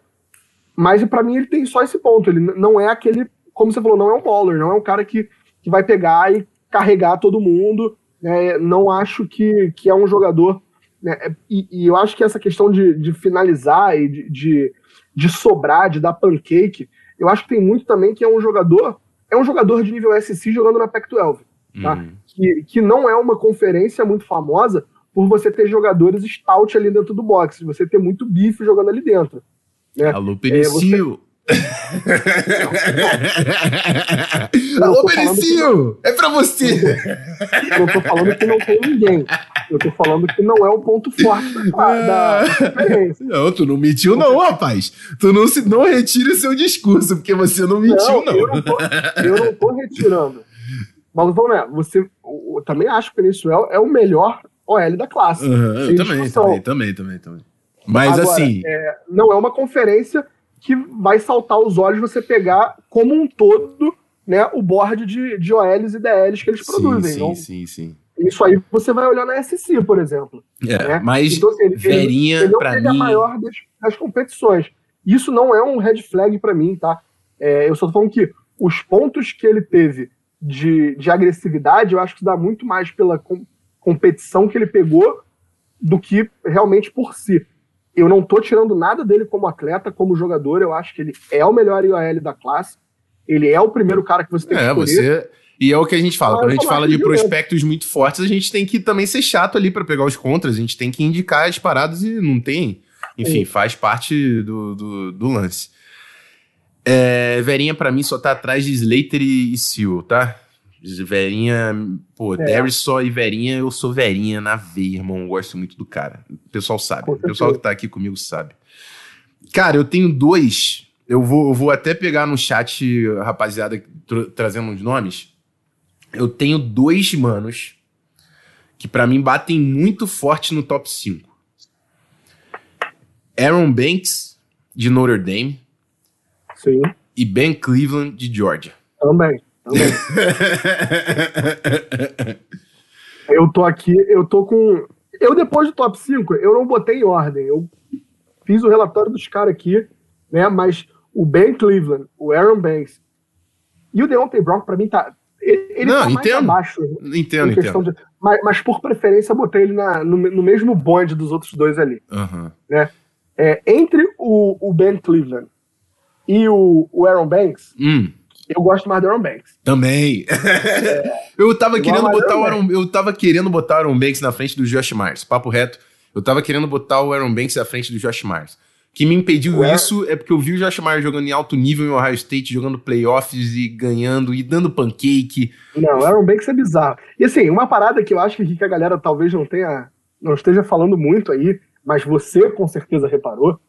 mas para mim ele tem só esse ponto. Ele não é aquele, como você falou, não é um bowler, não é um cara que, que vai pegar e carregar todo mundo. Né, não acho que, que é um jogador. Né, e, e, eu acho que essa questão de, de finalizar e de, de, de sobrar, de dar pancake, eu acho que tem muito também que é um jogador é um jogador de nível SC jogando na Pac-12, tá? Uhum. Que, que não é uma conferência muito famosa por você ter jogadores stout ali dentro do boxe, você ter muito bife jogando ali dentro. Né? Alô, Penicil! É, Alô, Benicil! É pra você! Eu não tô falando que não tem ninguém. Eu tô falando que não é o ponto forte da, da experiência. Não, tu não mentiu, não, rapaz. Tu não, se, não retire o seu discurso, porque você não mentiu, não. não. Eu, não tô, eu não tô retirando. Mas lá, você eu, também acho que o Peninsuel é o melhor OL da classe. Uhum, eu também, também, também, também, também. Mas Agora, assim. É, não é uma conferência que vai saltar os olhos você pegar como um todo né, o board de, de OLs e DLs que eles produzem. Sim, então, sim, sim. Isso aí você vai olhar na SC, por exemplo. É, né? Mas então, assim, ele, Verinha, ele, ele para mim... a maior das, das, competições. Isso não é um red flag para mim, tá? É, eu só tô falando que os pontos que ele teve de, de agressividade, eu acho que dá muito mais pela com, competição que ele pegou do que realmente por si. Eu não tô tirando nada dele como atleta, como jogador. Eu acho que ele é o melhor IOL da classe. Ele é o primeiro cara que você tem que é. Você... E é o que a gente fala. Quando a gente fala de prospectos muito fortes, a gente tem que também ser chato ali para pegar os contras. A gente tem que indicar as paradas e não tem. Enfim, faz parte do, do, do lance. É, Verinha, para mim, só tá atrás de Slater e, e Seal, tá? Verinha, pô, é. só e Verinha, eu sou Verinha na veia, irmão. Eu gosto muito do cara. O pessoal sabe. O pessoal que tá aqui comigo sabe. Cara, eu tenho dois. Eu vou, eu vou até pegar no chat, rapaziada, tra trazendo uns nomes. Eu tenho dois manos que para mim batem muito forte no top 5. Aaron Banks, de Notre Dame. Sim. E Ben Cleveland, de Georgia. Também. eu tô aqui, eu tô com. Eu, depois do top 5, eu não botei em ordem. Eu fiz o relatório dos caras aqui, né? Mas o Ben Cleveland, o Aaron Banks e o Deontay Brown, para mim, tá. Ele, não, tá entendo. abaixo. Entendo, entendo. De, mas, mas, por preferência, eu botei ele na, no, no, mesmo bonde dos outros dois ali. Uhum. Né? É, entre o, o, Ben Cleveland e o, o Aaron Banks, hum. eu gosto mais do Aaron Banks. Também. É, eu tava querendo botar o Aaron, eu tava querendo botar o Aaron Banks na frente do Josh Myers. Papo reto. Eu tava querendo botar o Aaron Banks na frente do Josh Myers que me impediu Ué? isso é porque eu vi o Josh Myers jogando em alto nível em Ohio State, jogando playoffs e ganhando e dando pancake. Não, o Aaron Banks é bizarro. E assim, uma parada que eu acho que a galera talvez não tenha, não esteja falando muito aí, mas você com certeza reparou,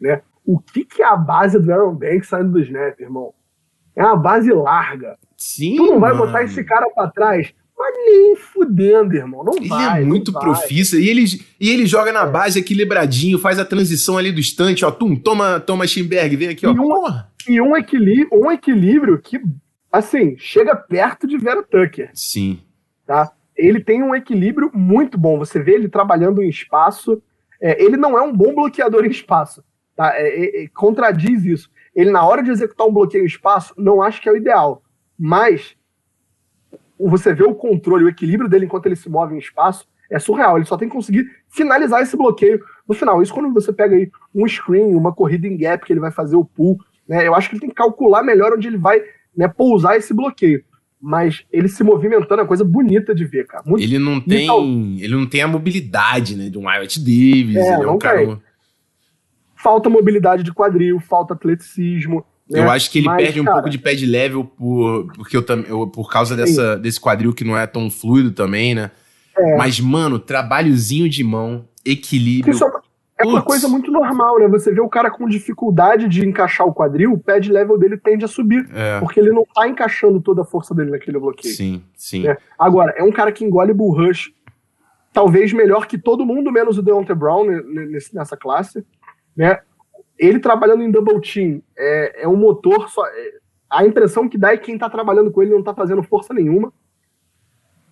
né? O que, que é a base do Aaron Banks saindo do snap, irmão? É uma base larga. Sim. Tu não vai mano. botar esse cara para trás mas nem fudendo, irmão. Não ele vai. é muito profissa. E ele, e ele joga na base equilibradinho, faz a transição ali do estante, ó. Tum, toma, toma Schimberg, vem aqui, ó. E um, e um, equilíbrio, um equilíbrio que, assim, chega perto de Vera Tucker. Sim. Tá? Ele tem um equilíbrio muito bom. Você vê ele trabalhando em espaço. É, ele não é um bom bloqueador em espaço. Tá? É, é, é contradiz isso. Ele, na hora de executar um bloqueio em espaço, não acho que é o ideal. Mas você vê o controle, o equilíbrio dele enquanto ele se move em espaço, é surreal. Ele só tem que conseguir finalizar esse bloqueio no final. Isso quando você pega aí um screen, uma corrida em gap que ele vai fazer o pull, né? Eu acho que ele tem que calcular melhor onde ele vai né, pousar esse bloqueio. Mas ele se movimentando é coisa bonita de ver, cara. Muito, ele não tem, ele não tem a mobilidade, né, de um Wyatt Davis. É, ele é um cara. Falta mobilidade de quadril, falta atleticismo. Eu né? acho que ele Mas, perde um cara, pouco de pé de level por, porque eu, eu, por causa dessa, desse quadril que não é tão fluido também, né? É. Mas, mano, trabalhozinho de mão, equilíbrio. Isso é uma coisa muito normal, né? Você vê o cara com dificuldade de encaixar o quadril, o pé de level dele tende a subir. É. Porque ele não tá encaixando toda a força dele naquele bloqueio. Sim, sim. Né? Agora, é um cara que engole bull rush, talvez melhor que todo mundo, menos o Deontay Brown nessa classe. Né? ele trabalhando em double team é, é um motor só. É, a impressão que dá é que quem tá trabalhando com ele não tá fazendo força nenhuma.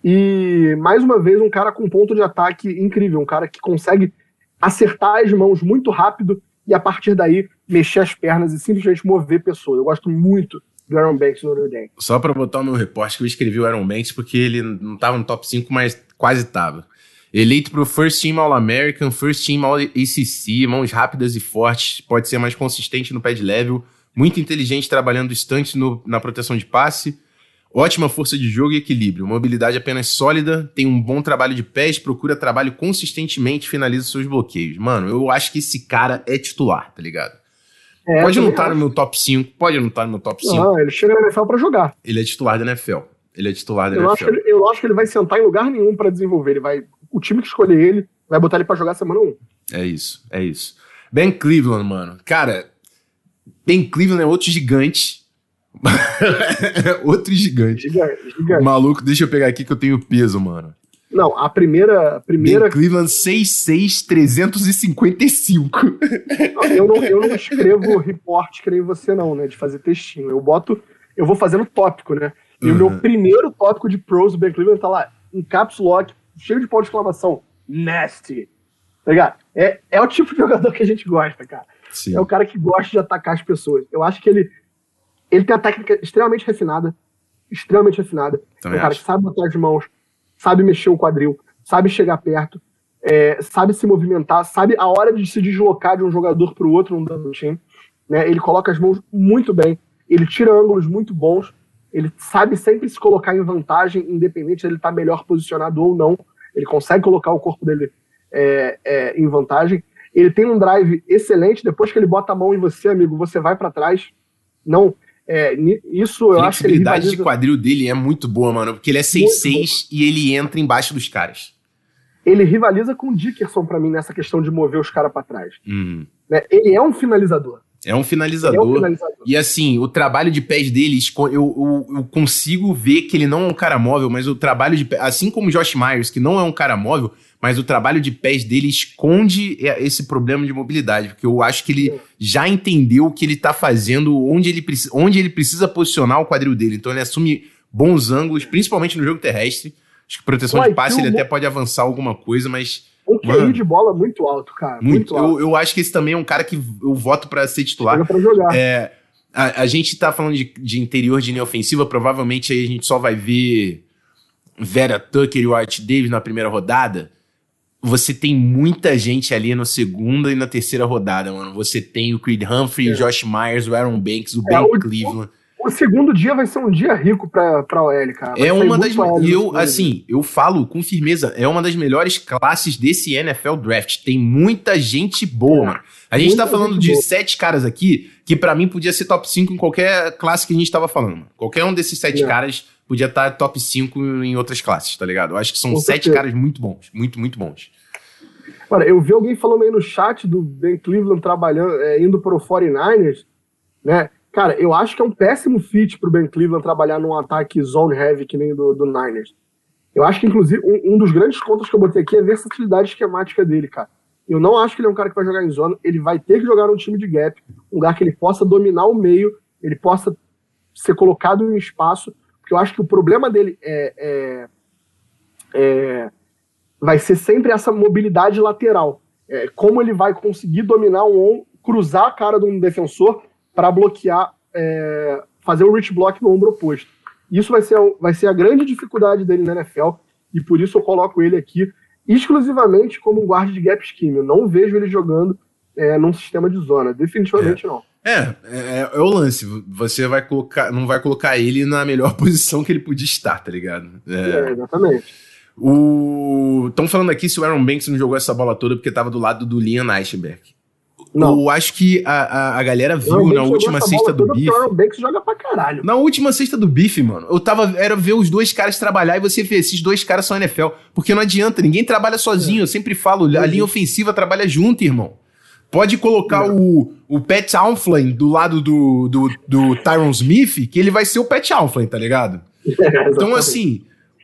E mais uma vez, um cara com ponto de ataque incrível, um cara que consegue acertar as mãos muito rápido e a partir daí mexer as pernas e simplesmente mover pessoas. Eu gosto muito do Aaron Banks no Notre. Só para botar o meu repórter que eu escrevi o Aaron Banks porque ele não tava no top 5, mas quase tava. Eleito para o First Team All-American, First Team All-ACC, mãos rápidas e fortes, pode ser mais consistente no pad level, muito inteligente trabalhando distante no, na proteção de passe, ótima força de jogo e equilíbrio, mobilidade apenas sólida, tem um bom trabalho de pés, procura trabalho consistentemente e finaliza seus bloqueios. Mano, eu acho que esse cara é titular, tá ligado? É, pode não estar tá no meu top 5, pode não estar tá no meu top 5. Não, ele chega na NFL para jogar. Ele é titular da NFL. Ele é titular da eu NFL. Acho ele, eu acho que ele vai sentar em lugar nenhum para desenvolver. Ele vai o time que escolher ele vai botar ele para jogar semana 1. É isso, é isso. Ben Cleveland, mano. Cara, Ben Cleveland é outro gigante. outro gigante. Gigante, gigante. Maluco, deixa eu pegar aqui que eu tenho peso, mano. Não, a primeira. A primeira... Ben Cleveland 66355. eu, não, eu não escrevo report que nem você, não, né? De fazer textinho. Eu boto. Eu vou fazendo tópico, né? E uhum. o meu primeiro tópico de pros do Ben Cleveland tá lá, em caps lock, cheio de ponto de exclamação. Nasty. Tá ligado? É, é o tipo de jogador que a gente gosta, cara. Sim. É o cara que gosta de atacar as pessoas. Eu acho que ele, ele tem a técnica extremamente refinada. Extremamente refinada. Também é um cara que sabe botar as mãos, sabe mexer o quadril, sabe chegar perto, é, sabe se movimentar, sabe a hora de se deslocar de um jogador para o outro no double team. Né? Ele coloca as mãos muito bem, ele tira ângulos muito bons, ele sabe sempre se colocar em vantagem, independente de ele estar tá melhor posicionado ou não. Ele consegue colocar o corpo dele é, é, em vantagem. Ele tem um drive excelente. Depois que ele bota a mão em você, amigo, você vai para trás. Não, é, isso eu acho que ele rivaliza... de quadril dele é muito boa, mano, porque ele é 6'6 e ele entra embaixo dos caras. Ele rivaliza com o Dickerson para mim nessa questão de mover os caras para trás. Uhum. Né? Ele é um finalizador. É um finalizador. É um finalizador. E assim, o trabalho de pés deles, eu, eu, eu, consigo ver que ele não é um cara móvel, mas o trabalho de assim como o Josh Myers, que não é um cara móvel, mas o trabalho de pés dele esconde esse problema de mobilidade, porque eu acho que ele Sim. já entendeu o que ele tá fazendo, onde ele, onde ele precisa posicionar o quadril dele. Então ele assume bons ângulos, principalmente no jogo terrestre. Acho que proteção Uai, de passe ele até pode avançar alguma coisa, mas um QI de bola muito alto, cara. Muito. muito alto. Eu, eu acho que esse também é um cara que eu voto para ser titular. Chega pra jogar. É, a, a, gente tá falando de, de interior de linha ofensiva, provavelmente aí a gente só vai ver Vera Tucker e o Art Davis na primeira rodada. Você tem muita gente ali na segunda e na terceira rodada, mano. Você tem o Creed Humphrey, é. o Josh Myers, o Aaron Banks, o é, Ben o, Cleveland. O segundo dia vai ser um dia rico pra, pra OL, cara. Vai é uma das. Eu, assim, eu falo com firmeza, é uma das melhores classes desse NFL Draft. Tem muita gente boa, é, mano. A gente tá falando de boa. sete caras aqui que para mim podia ser top 5 em qualquer classe que a gente tava falando. Qualquer um desses sete é. caras podia estar tá top 5 em outras classes, tá ligado? Eu acho que são com sete certeza. caras muito bons. Muito, muito bons. Olha, eu vi alguém falando aí no chat do Ben Cleveland trabalhando, é, indo pro 49ers, né? Cara, eu acho que é um péssimo fit pro Ben Cleveland trabalhar num ataque zone heavy que nem do, do Niners. Eu acho que, inclusive, um, um, dos grandes contos que eu botei aqui é a versatilidade esquemática dele, cara. Eu não acho que ele é um cara que vai jogar em zona, ele vai ter que jogar num time de gap, um lugar que ele possa dominar o meio, ele possa ser colocado em espaço, porque eu acho que o problema dele é, é, é vai ser sempre essa mobilidade lateral. É, como ele vai conseguir dominar um cruzar a cara de um defensor para bloquear, é, fazer o reach block no ombro oposto. Isso vai ser, vai ser a grande dificuldade dele na NFL, e por isso eu coloco ele aqui exclusivamente como um guarda de gap scheme. Eu não vejo ele jogando é, num sistema de zona, definitivamente é. não. É, é, é, o lance. Você vai colocar, não vai colocar ele na melhor posição que ele podia estar, tá ligado? É, exatamente. O... Estão falando aqui se o Aaron Banks não jogou essa bola toda porque estava do lado do Liam Eichberg. Não. Eu acho que a, a, a galera viu na última sexta do Bife. O Banks joga pra caralho. Na última sexta do Bife, mano, eu tava. Era ver os dois caras trabalhar e você vê, esses dois caras são NFL. Porque não adianta, ninguém trabalha sozinho. É. Eu sempre falo, a linha ofensiva trabalha junto, irmão. Pode colocar é. o, o Pat Alflin do lado do, do, do Tyron Smith, que ele vai ser o Pat Alflin, tá ligado? É, então, assim,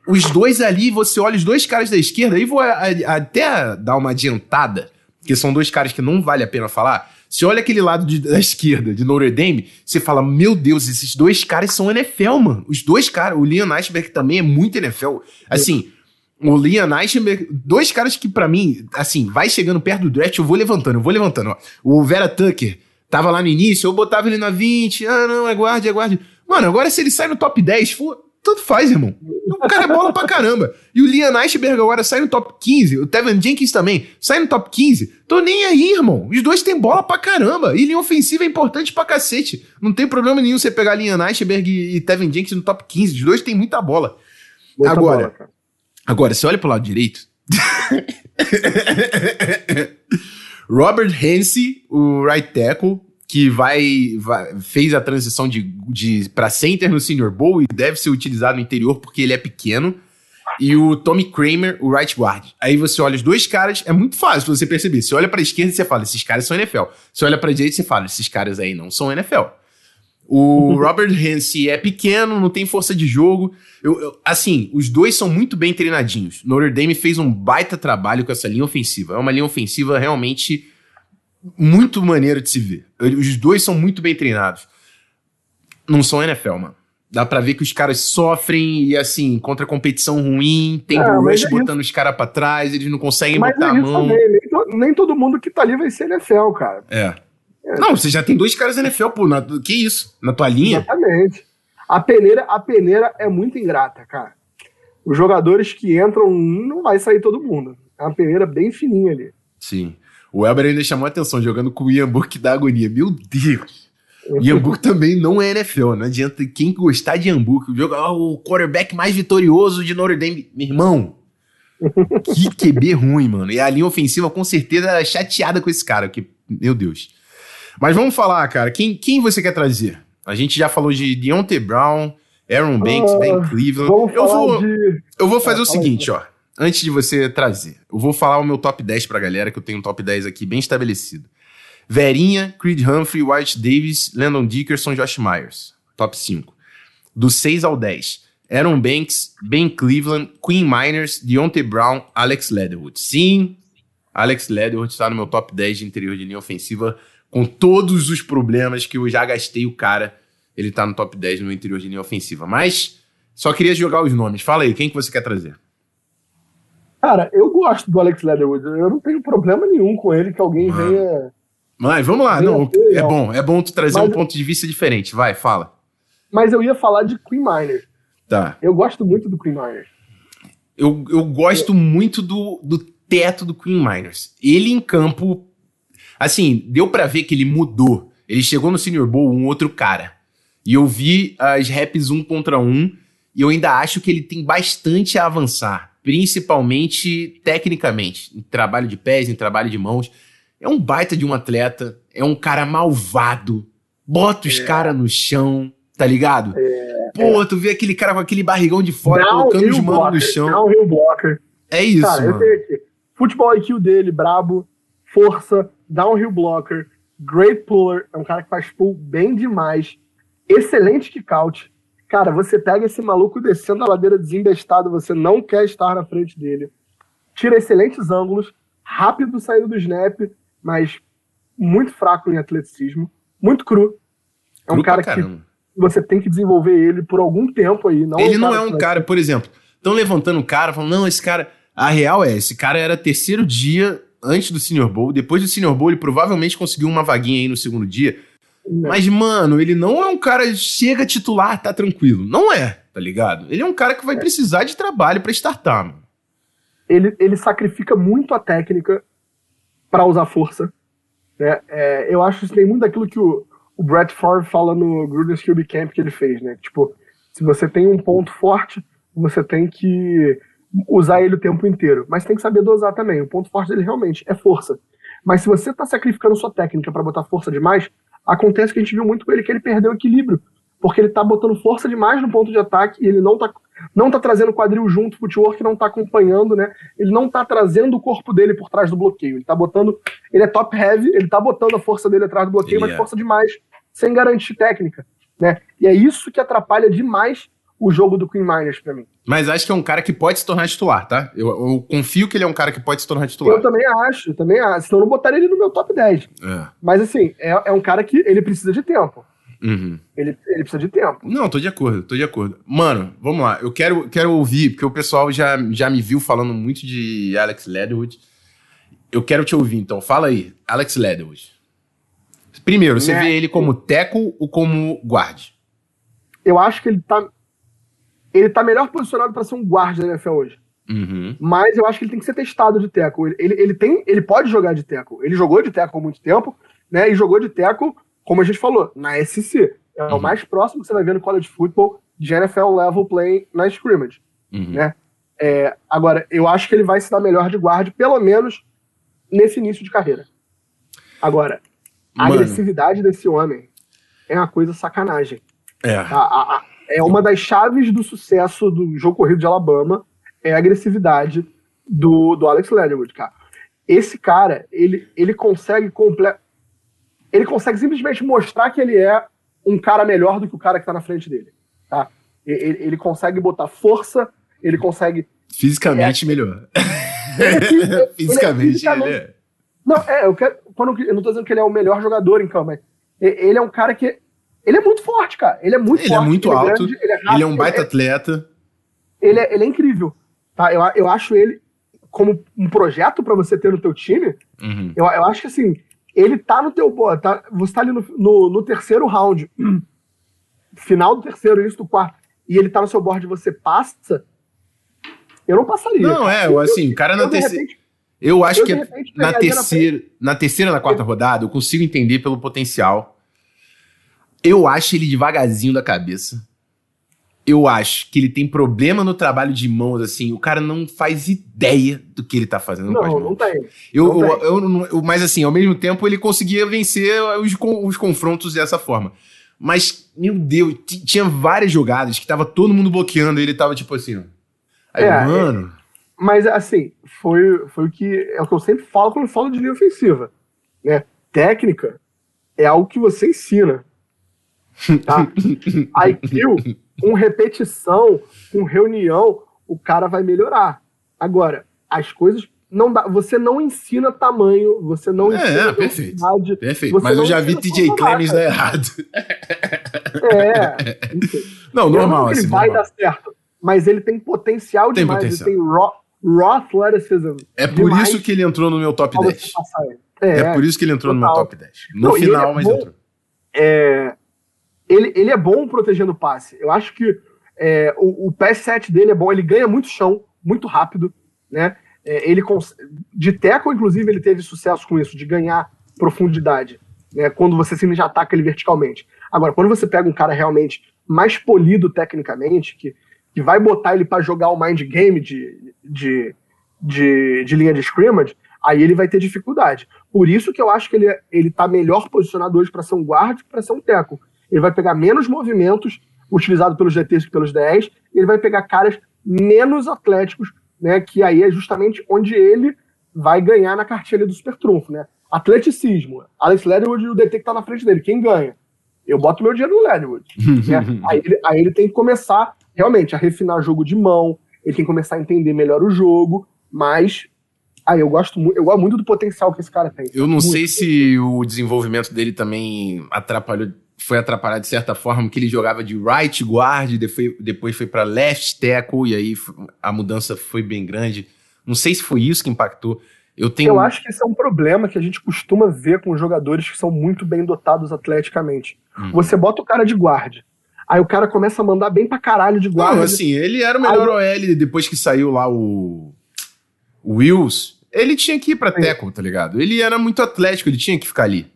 os dois ali, você olha os dois caras da esquerda, aí vou a, a, até dar uma adiantada que são dois caras que não vale a pena falar. Se olha aquele lado de, da esquerda, de Notre Dame, você fala, meu Deus, esses dois caras são NFL, mano. Os dois caras, o Liam Eichberg também é muito NFL. Assim, o Liam Eichberg, dois caras que para mim, assim, vai chegando perto do draft, eu vou levantando, eu vou levantando, ó. O Vera Tucker tava lá no início, eu botava ele na 20, ah, não, é guarde, é guarde. Mano, agora se ele sai no top 10, for, tanto faz, irmão. O cara é bola pra caramba. E o Liam Eichberg agora sai no top 15. O Tevin Jenkins também sai no top 15. Tô nem aí, irmão. Os dois têm bola pra caramba. E linha ofensiva é importante pra cacete. Não tem problema nenhum você pegar Liam Eichberg e Tevin Jenkins no top 15. Os dois têm muita bola. Muita agora, bola, agora, você olha pro lado direito. Robert Hensey, o right tackle, que vai, vai, fez a transição de, de para center no Senior Bowl e deve ser utilizado no interior porque ele é pequeno. E o Tommy Kramer, o right guard. Aí você olha os dois caras, é muito fácil você perceber. Você olha para esquerda e você fala, esses caras são NFL. Você olha para direita e você fala, esses caras aí não são NFL. O. Robert Hensey é pequeno, não tem força de jogo. Eu, eu, assim, os dois são muito bem treinadinhos. Notre Dame fez um baita trabalho com essa linha ofensiva. É uma linha ofensiva realmente muito maneiro de se ver. Os dois são muito bem treinados. Não são NFL, mano. Dá pra ver que os caras sofrem e, assim, contra competição ruim, tem é, o Rush é botando os caras pra trás, eles não conseguem mas botar é a mão. Nem, to, nem, todo mundo que tá ali vai ser NFL, cara. É. é. Não, você já tem dois caras NFL, pô. Na, que isso? Na tua linha? Exatamente. A peneira, a peneira é muito ingrata, cara. Os jogadores que entram, não vai sair todo mundo. É uma peneira bem fininha ali. Sim. O Elber ainda chamou a atenção, jogando com o Ian Book da agonia. Meu Deus! Ian Book também não é NFL, não adianta quem gostar de Ian Book, o, jogo, oh, o quarterback mais vitorioso de Notre Dame. Meu irmão, que QB ruim, mano. E a linha ofensiva com certeza era chateada com esse cara, que, meu Deus. Mas vamos falar, cara, quem, quem você quer trazer? A gente já falou de Deontay Brown, Aaron Banks, uh, Ben Cleveland. Eu vou, de... eu vou fazer o seguinte, ó antes de você trazer, eu vou falar o meu top 10 pra galera, que eu tenho um top 10 aqui bem estabelecido. Verinha, Creed Humphrey, White Davis, Landon Dickerson, Josh Myers. Top 5. Do 6 ao 10. Aaron Banks, Ben Cleveland, Queen Miners, Deontay Brown, Alex Leatherwood. Sim, Alex Leatherwood está no meu top 10 de interior de linha ofensiva, com todos os problemas que eu já gastei o cara. Ele está no top 10 no interior de linha ofensiva. Mas só queria jogar os nomes. Fala aí, quem que você quer trazer? Cara, eu gosto do Alex Leatherwood. Eu não tenho problema nenhum com ele que alguém Mano. venha. Mas vamos lá, Venha não, ter, é bom, é bom tu trazer Mas- um ponto de vista diferente. Vai, fala. Mas eu ia falar de Queen Miner. Tá. Eu gosto muito do Queen Miner. Eu, eu gosto muito do, do teto do Queen Miners. Ele em campo, assim, deu pra ver que ele mudou. Ele chegou no Senior Bowl um outro cara. E eu vi as raps um contra um, e eu ainda acho que ele tem bastante a avançar, principalmente tecnicamente, em trabalho de pés, em trabalho de mãos. É um baita de um atleta, é um cara malvado, bota os É. caras no chão, tá ligado? Pô, tu vê aquele cara com aquele barrigão de fora, Downhill colocando os manos no chão. Downhill blocker. É isso, Cara, eu mano. Futebol IQ dele, brabo, força, downhill blocker, great puller, é um cara que faz pull bem demais, excelente kick-out. Cara, você pega esse maluco descendo a ladeira desembestado, você não quer estar na frente dele. Tira excelentes ângulos, rápido saindo do snap, mas muito fraco em atleticismo, muito cru. É um Cru cara que você tem que desenvolver ele por algum tempo aí. Não Ele não é um vai cara, por exemplo, estão levantando um cara, falando, não, esse cara. A real é, esse cara era terceiro dia antes do Senior Bowl. Depois do Senior Bowl, ele provavelmente conseguiu uma vaguinha aí no segundo dia. Não. Mas, mano, ele não é um cara chega titular, tá tranquilo. Não é, tá ligado? Ele é um cara que vai precisar de trabalho pra startar, mano. ele, ele sacrifica muito a técnica para usar força. Né? É, eu acho que isso tem muito daquilo que o, o Brett Favre fala no Gruden's QB Camp que ele fez, né? Tipo, se você tem um ponto forte, você tem que usar ele o tempo inteiro. Mas tem que saber dosar também. O ponto forte dele realmente é força. Mas se você está sacrificando sua técnica para botar força demais, acontece que a gente viu muito com ele que ele perdeu o equilíbrio. Porque ele tá botando força demais no ponto de ataque e ele não tá, não tá trazendo o quadril junto, o footwork não tá acompanhando, né? Ele não tá trazendo o corpo dele por trás do bloqueio. Ele tá botando. Ele é top heavy, ele tá botando a força dele atrás do bloqueio, Ele mas é. força demais, sem garantir técnica. Né? E é isso que atrapalha demais o jogo do Queen Miners pra mim. Mas acho que é um cara que pode se tornar titular, tá? Eu, eu confio que ele é um cara que pode se tornar titular. Eu também acho, eu também acho. Senão eu não botaria ele no meu top 10. É. Mas assim, é, é um cara que ele precisa de tempo. Uhum. Ele, ele precisa de tempo. Não, tô de acordo, tô de acordo. Mano, vamos lá. Eu quero, quero ouvir, porque o pessoal já, já me viu falando muito de Alex Leatherwood. Eu quero te ouvir, então. Fala aí, Alex Leatherwood. Primeiro, você Né? vê ele como teco ou como guard? Eu acho que ele tá. Ele tá melhor posicionado para ser um guarda da NFL hoje. Uhum. Mas eu acho que ele tem que ser testado de teco. Ele, ele, ele tem, ele pode jogar de teco. Ele jogou de teco há muito tempo, né? E jogou de teco, como a gente falou, na SC. É Uhum. o mais próximo que você vai ver no college football de NFL level play na scrimmage. Uhum. Né? É, agora, eu acho que ele vai se dar melhor de guarda, pelo menos nesse início de carreira. Agora, a Mano. agressividade desse homem é uma coisa sacanagem. É. A- a- a- é uma das chaves do sucesso do jogo corrido de Alabama é a agressividade do, do Alex Leatherwood, cara. Esse cara, ele, ele consegue comple... ele consegue simplesmente mostrar que ele é um cara melhor do que o cara que tá na frente dele, tá? Ele, ele consegue botar força, ele consegue Fisicamente melhor. Ele é- Fisicamente, fisicamente- ele é. Não, é, eu, quero, quando, eu não tô dizendo que ele é o melhor jogador em campo, mas ele é um cara que. Ele é muito forte, cara. Ele é muito Ele é forte. muito alto, grande, ele, é rápido, Ele é um baita ele atleta. ele é, ele é incrível. Tá? Eu, eu acho ele como um projeto pra você ter no teu time. Uhum. Eu, eu acho que assim, ele tá no teu. Tá, você tá ali no, no, no terceiro round, final do terceiro, início do quarto, e ele tá no seu board e você passa. Eu não passaria. Não, é, Eu- assim, o cara na terceira. Eu acho eu, que é repente, na terceira, na terceira, na quarta rodada, eu consigo entender pelo potencial. Eu acho ele devagarzinho da cabeça. Eu acho que ele tem problema no trabalho de mãos, assim. O cara não faz ideia do que ele tá fazendo com Não, mãos. não tem. Eu, não eu, tem. eu eu- mas assim, ao mesmo tempo ele conseguia vencer os, os confrontos dessa forma. Mas, meu Deus, tinha várias jogadas que tava todo mundo bloqueando e ele tava tipo assim, ó. Aí, É, mano. Mas, assim, foi, foi o que é o que eu sempre falo quando falo de linha ofensiva. Né? Técnica é algo que você ensina. Tá? IQ, com repetição, com reunião, o cara vai melhorar. Agora, as coisas não dá. Você não ensina tamanho, você não É, ensina é, perfeito. Perfeito. Mas eu já vi TJ Clemens dar errado. É. Não, normal, que assim. ele vai normal. dar certo, mas ele tem potencial Tem demais, potencial. ele tem raw, raw athleticism. É por isso que ele entrou no meu top 10. É, é, por isso que ele entrou total. no meu top 10. No Não, final, é mas bom, entrou. É, ele, ele é bom protegendo o passe. Eu acho que é, o, o PS7 dele é bom, ele ganha muito chão, muito rápido, né? É, ele de teco, inclusive, ele teve sucesso com isso, de ganhar profundidade, né? Quando você simplesmente ataca ele verticalmente. Agora, quando você pega um cara realmente mais polido tecnicamente, que, que vai botar ele para jogar o mind game de, de, de, de, linha de scrimmage, aí ele vai ter dificuldade. Por isso que eu acho que ele, ele tá melhor posicionado hoje para ser um guard que para ser um teco. Ele vai pegar menos movimentos utilizado pelos DTs que pelos 10, ele vai pegar caras menos atléticos, né? Que aí é justamente onde ele vai ganhar na cartilha do super trunfo, né? Atleticismo. Alex Leatherwood e o DT que tá na frente dele. Quem ganha? Eu boto meu dinheiro no Leatherwood. né? aí, ele, aí ele tem que começar realmente a refinar jogo de mão, ele tem que começar a entender melhor o jogo, mas aí eu gosto muito, eu gosto muito do potencial que esse cara tem. Eu não muito. sei se o desenvolvimento dele também atrapalhou foi atrapalhado de certa forma, que ele jogava de right guard, depois, foi para left tackle, e aí a mudança foi bem grande. Não sei se foi isso que impactou. Eu, tenho... eu acho que esse é um problema que a gente costuma ver com jogadores que são muito bem dotados atleticamente. Uhum. Você bota o cara de guard, aí o cara começa a mandar bem pra caralho de guard. Não, assim, ele era o melhor aí... OL depois que saiu lá o, o Wills. Ele tinha que ir pra tackle, tá ligado? Ele era muito atlético, ele tinha que ficar ali.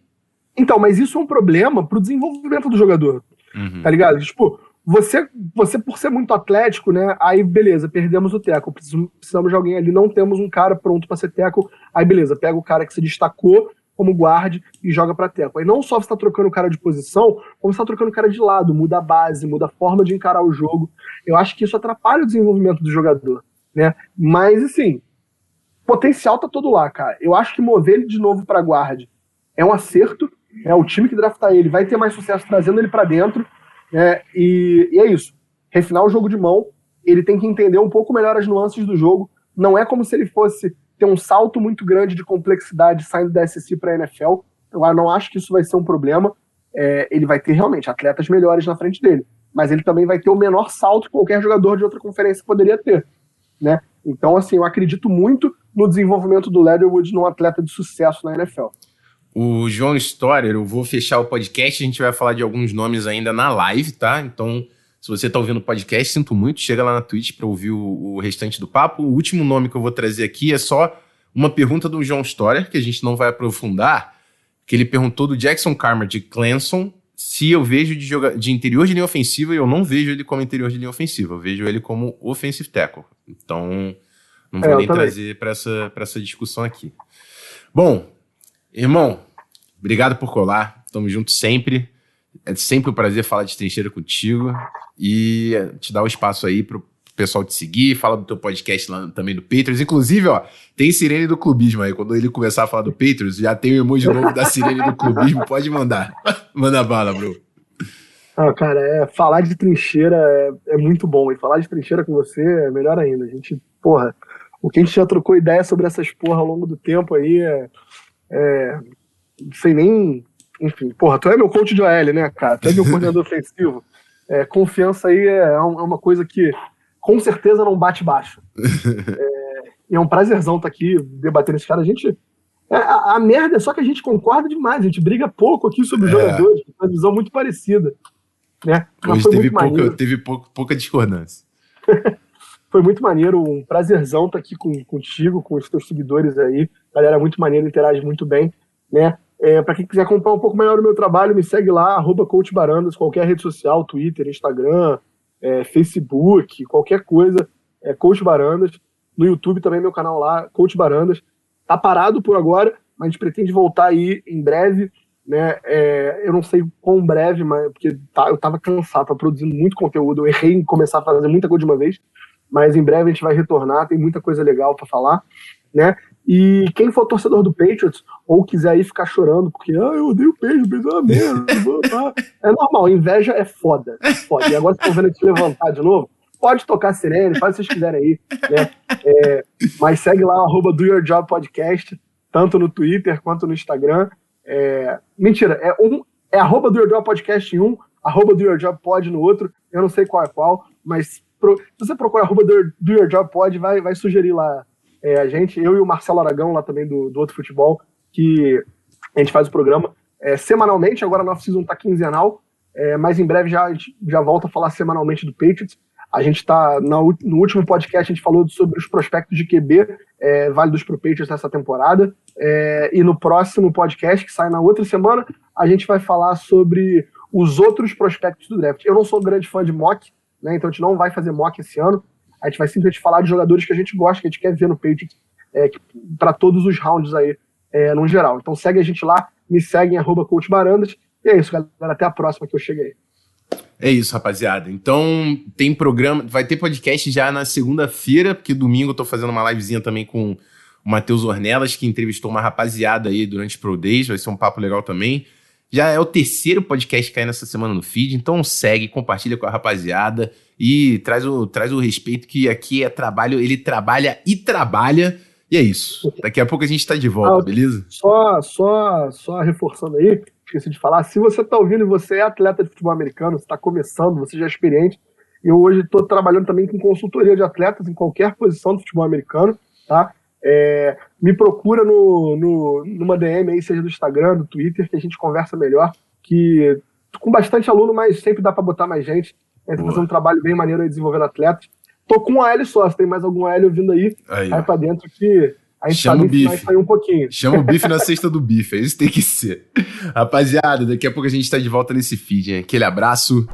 Então, mas isso é um problema pro desenvolvimento do jogador. Uhum. Tá ligado? Tipo, você, você, por ser muito atlético, né? Aí, beleza, perdemos o teco. Precisamos de alguém ali, não temos um cara pronto para ser teco. Aí, beleza, pega o cara que se destacou como guarde e joga para teco. Aí não só você tá trocando o cara de posição, como você tá trocando o cara de lado, muda a base, muda a forma de encarar o jogo. Eu acho que isso atrapalha o desenvolvimento do jogador, né? Mas, assim, potencial tá todo lá, cara. Eu acho que mover ele de novo para guarde é um acerto, é, o time que draftar ele vai ter mais sucesso trazendo ele para dentro. Né, e, e, é isso. Refinar o jogo de mão, ele tem que entender um pouco melhor as nuances do jogo. Não é como se ele fosse ter um salto muito grande de complexidade saindo da SC para a NFL. Eu não acho que isso vai ser um problema. É, ele vai ter realmente atletas melhores na frente dele, mas ele também vai ter o menor salto que qualquer jogador de outra conferência poderia ter. Né? Então, assim, eu acredito muito no desenvolvimento do Leatherwood num atleta de sucesso na NFL o João Storer, eu vou fechar o podcast, a gente vai falar de alguns nomes ainda na live, tá? Então, se você está ouvindo o podcast, sinto muito, chega lá na Twitch para ouvir o, o, restante do papo. O último nome que eu vou trazer aqui é só uma pergunta do João Storer, que a gente não vai aprofundar, que ele perguntou do Jackson Carmer de Clemson se eu vejo de, joga de interior de linha ofensiva e eu não vejo ele como interior de linha ofensiva, eu vejo ele como offensive tackle. Então, não vou é, nem trazer para essa, essa discussão aqui. Bom, Irmão, obrigado por colar. Tamo junto sempre. É sempre um prazer falar de trincheira contigo e te dar o um espaço aí pro pessoal te seguir, fala do teu podcast lá também do Patriots. Inclusive, ó, tem sirene do clubismo aí. Quando ele começar a falar do Patriots, já tem o emoji novo da sirene do clubismo. Pode mandar. Manda bala, bro. Ah, cara, é, falar de trincheira é, é, muito bom. E falar de trincheira com você é melhor ainda. A gente, porra, o que a gente já trocou ideia sobre essas porra ao longo do tempo aí é é, não sei nem. Enfim, porra, tu é meu coach de OL, né, cara? Tu é meu coordenador ofensivo. É, confiança aí é, é, é uma coisa que com certeza não bate baixo. É, é um prazerzão estar tá aqui debatendo esse cara. A gente. É, a, a, merda é só que a gente concorda demais, a gente briga pouco aqui sobre os é. jogadores, uma visão muito parecida. Né? Mas Hoje teve, pouca, teve pouca discordância. Foi muito maneiro, um prazerzão estar tá aqui com, contigo, com os teus seguidores aí. Galera muito maneira, interage muito bem, né? É, para quem quiser acompanhar um pouco melhor o meu trabalho, me segue lá, arroba Coach Barandas, qualquer rede social, Twitter, Instagram, é, Facebook, qualquer coisa, é Coach Barandas. No YouTube também meu canal lá, Coach Barandas. Tá parado por agora, mas a gente pretende voltar aí em breve, né? É, eu não sei quão breve, mas porque tá, eu tava cansado, tava produzindo muito conteúdo, eu errei em começar a fazer muita coisa de uma vez, mas em breve a gente vai retornar, tem muita coisa legal para falar, né? E quem for torcedor do Patriots ou quiser aí ficar chorando porque ah, eu odeio o Patriots, é uma merda, é normal, inveja é foda, é foda. E agora vocês estão vendo aqui levantar de novo, pode tocar sirene, faz o que vocês quiserem aí, né? É, mas segue lá, arroba Do Your Job Podcast, tanto no Twitter quanto no Instagram. É, mentira, é um é arroba Do Your Job Podcast em um, arroba Do Your Job Pod no outro, eu não sei qual é qual, mas pro, se você procurar arroba do, do Your Job Pod, vai, vai sugerir lá é, a gente, eu e o Marcelo Aragão, lá também do, do Outro Futebol, que a gente faz o programa é, semanalmente, agora a nossa season tá quinzenal, é, mas em breve já, já volta a falar semanalmente do Patriots. A gente está no último podcast a gente falou sobre os prospectos de QB é, válidos para o Patriots nessa temporada. É, e no próximo podcast, que sai na outra semana, a gente vai falar sobre os outros prospectos do draft. Eu não sou grande fã de mock, né, então a gente não vai fazer mock esse ano. A gente vai simplesmente falar de jogadores que a gente gosta, que a gente quer ver no Patriots, é, para todos os rounds aí, é, no geral. Então segue a gente lá, me segue em arroba coachbarandas. E é isso, galera. Até a próxima que eu cheguei. É isso, rapaziada. Então, tem programa, vai ter podcast já na segunda-feira, porque domingo eu tô fazendo uma livezinha também com o Matheus Ornelas, que entrevistou uma rapaziada aí durante o Pro Days, vai ser um papo legal também. Já é o terceiro podcast que cai nessa semana no feed, então segue, compartilha com a rapaziada e traz o, traz o respeito que aqui é trabalho, ele trabalha e trabalha. E é isso. Daqui a pouco a gente tá de volta, ah, beleza? Só, só, só reforçando aí, esqueci de falar, se você está ouvindo e você é atleta de futebol americano, você está começando, você já é experiente, eu hoje estou trabalhando também com consultoria de atletas em qualquer posição do futebol americano, tá? É, me procura no, no, numa DM aí, seja do Instagram, do Twitter, que a gente conversa melhor, que com bastante aluno, mas sempre dá para botar mais gente. A gente tá fazendo um trabalho bem maneiro aí desenvolvendo atletas. Tô com um AL só, se tem mais algum AL vindo aí, aí, aí pra dentro que a gente Chama o bife. sair um pouquinho. Chama o bife na cesta do bife, é isso que tem que ser. Rapaziada, daqui a pouco a gente tá de volta nesse feed, hein? Aquele abraço.